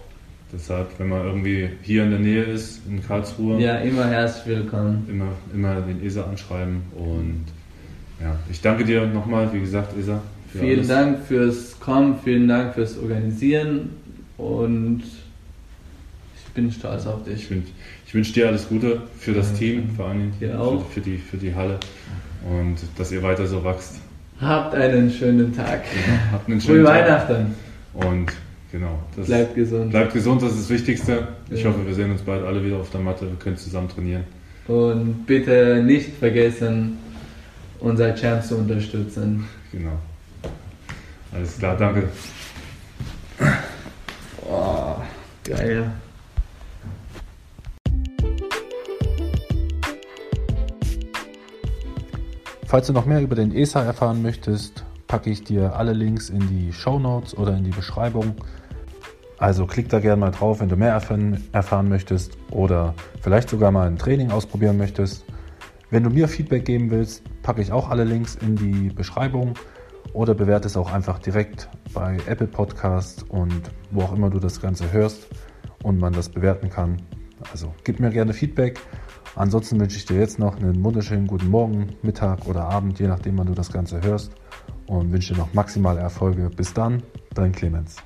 Deshalb, wenn man irgendwie hier in der Nähe ist, in Karlsruhe, ja, immer herzlich willkommen. immer, immer den Esa anschreiben. Und ja, ich danke dir nochmal, wie gesagt, Esa. Vielen alles. Dank fürs Kommen, vielen Dank fürs Organisieren und ich bin stolz auf dich. Ich, wünsch- ich wünsche dir alles Gute für das Danke. Team, vor allem für, auch. für, die, für die Halle. Und dass ihr weiter so wachst. Habt einen schönen Tag. Habt einen schönen Tag. Weihnachten. Und genau, das Bleibt gesund. bleibt gesund, das ist das Wichtigste. Ich Ja. hoffe, wir sehen uns bald alle wieder auf der Matte. Wir können zusammen trainieren. Und bitte nicht vergessen, unser Champ zu unterstützen. Genau. Alles klar, danke. Oh, geil. Falls du noch mehr über den ESA erfahren möchtest, packe ich dir alle Links in die Show Notes oder in die Beschreibung. Also klick da gerne mal drauf, wenn du mehr erfahren, möchtest oder vielleicht sogar mal ein Training ausprobieren möchtest. Wenn du mir Feedback geben willst, packe ich auch alle Links in die Beschreibung oder bewerte es auch einfach direkt bei Apple Podcasts und wo auch immer du das Ganze hörst. und man das bewerten kann. Also gib mir gerne Feedback. Ansonsten wünsche ich dir jetzt noch einen wunderschönen guten Morgen, Mittag oder Abend, je nachdem, wann du das Ganze hörst. Und wünsche dir noch maximale Erfolge. Bis dann, dein Clemens.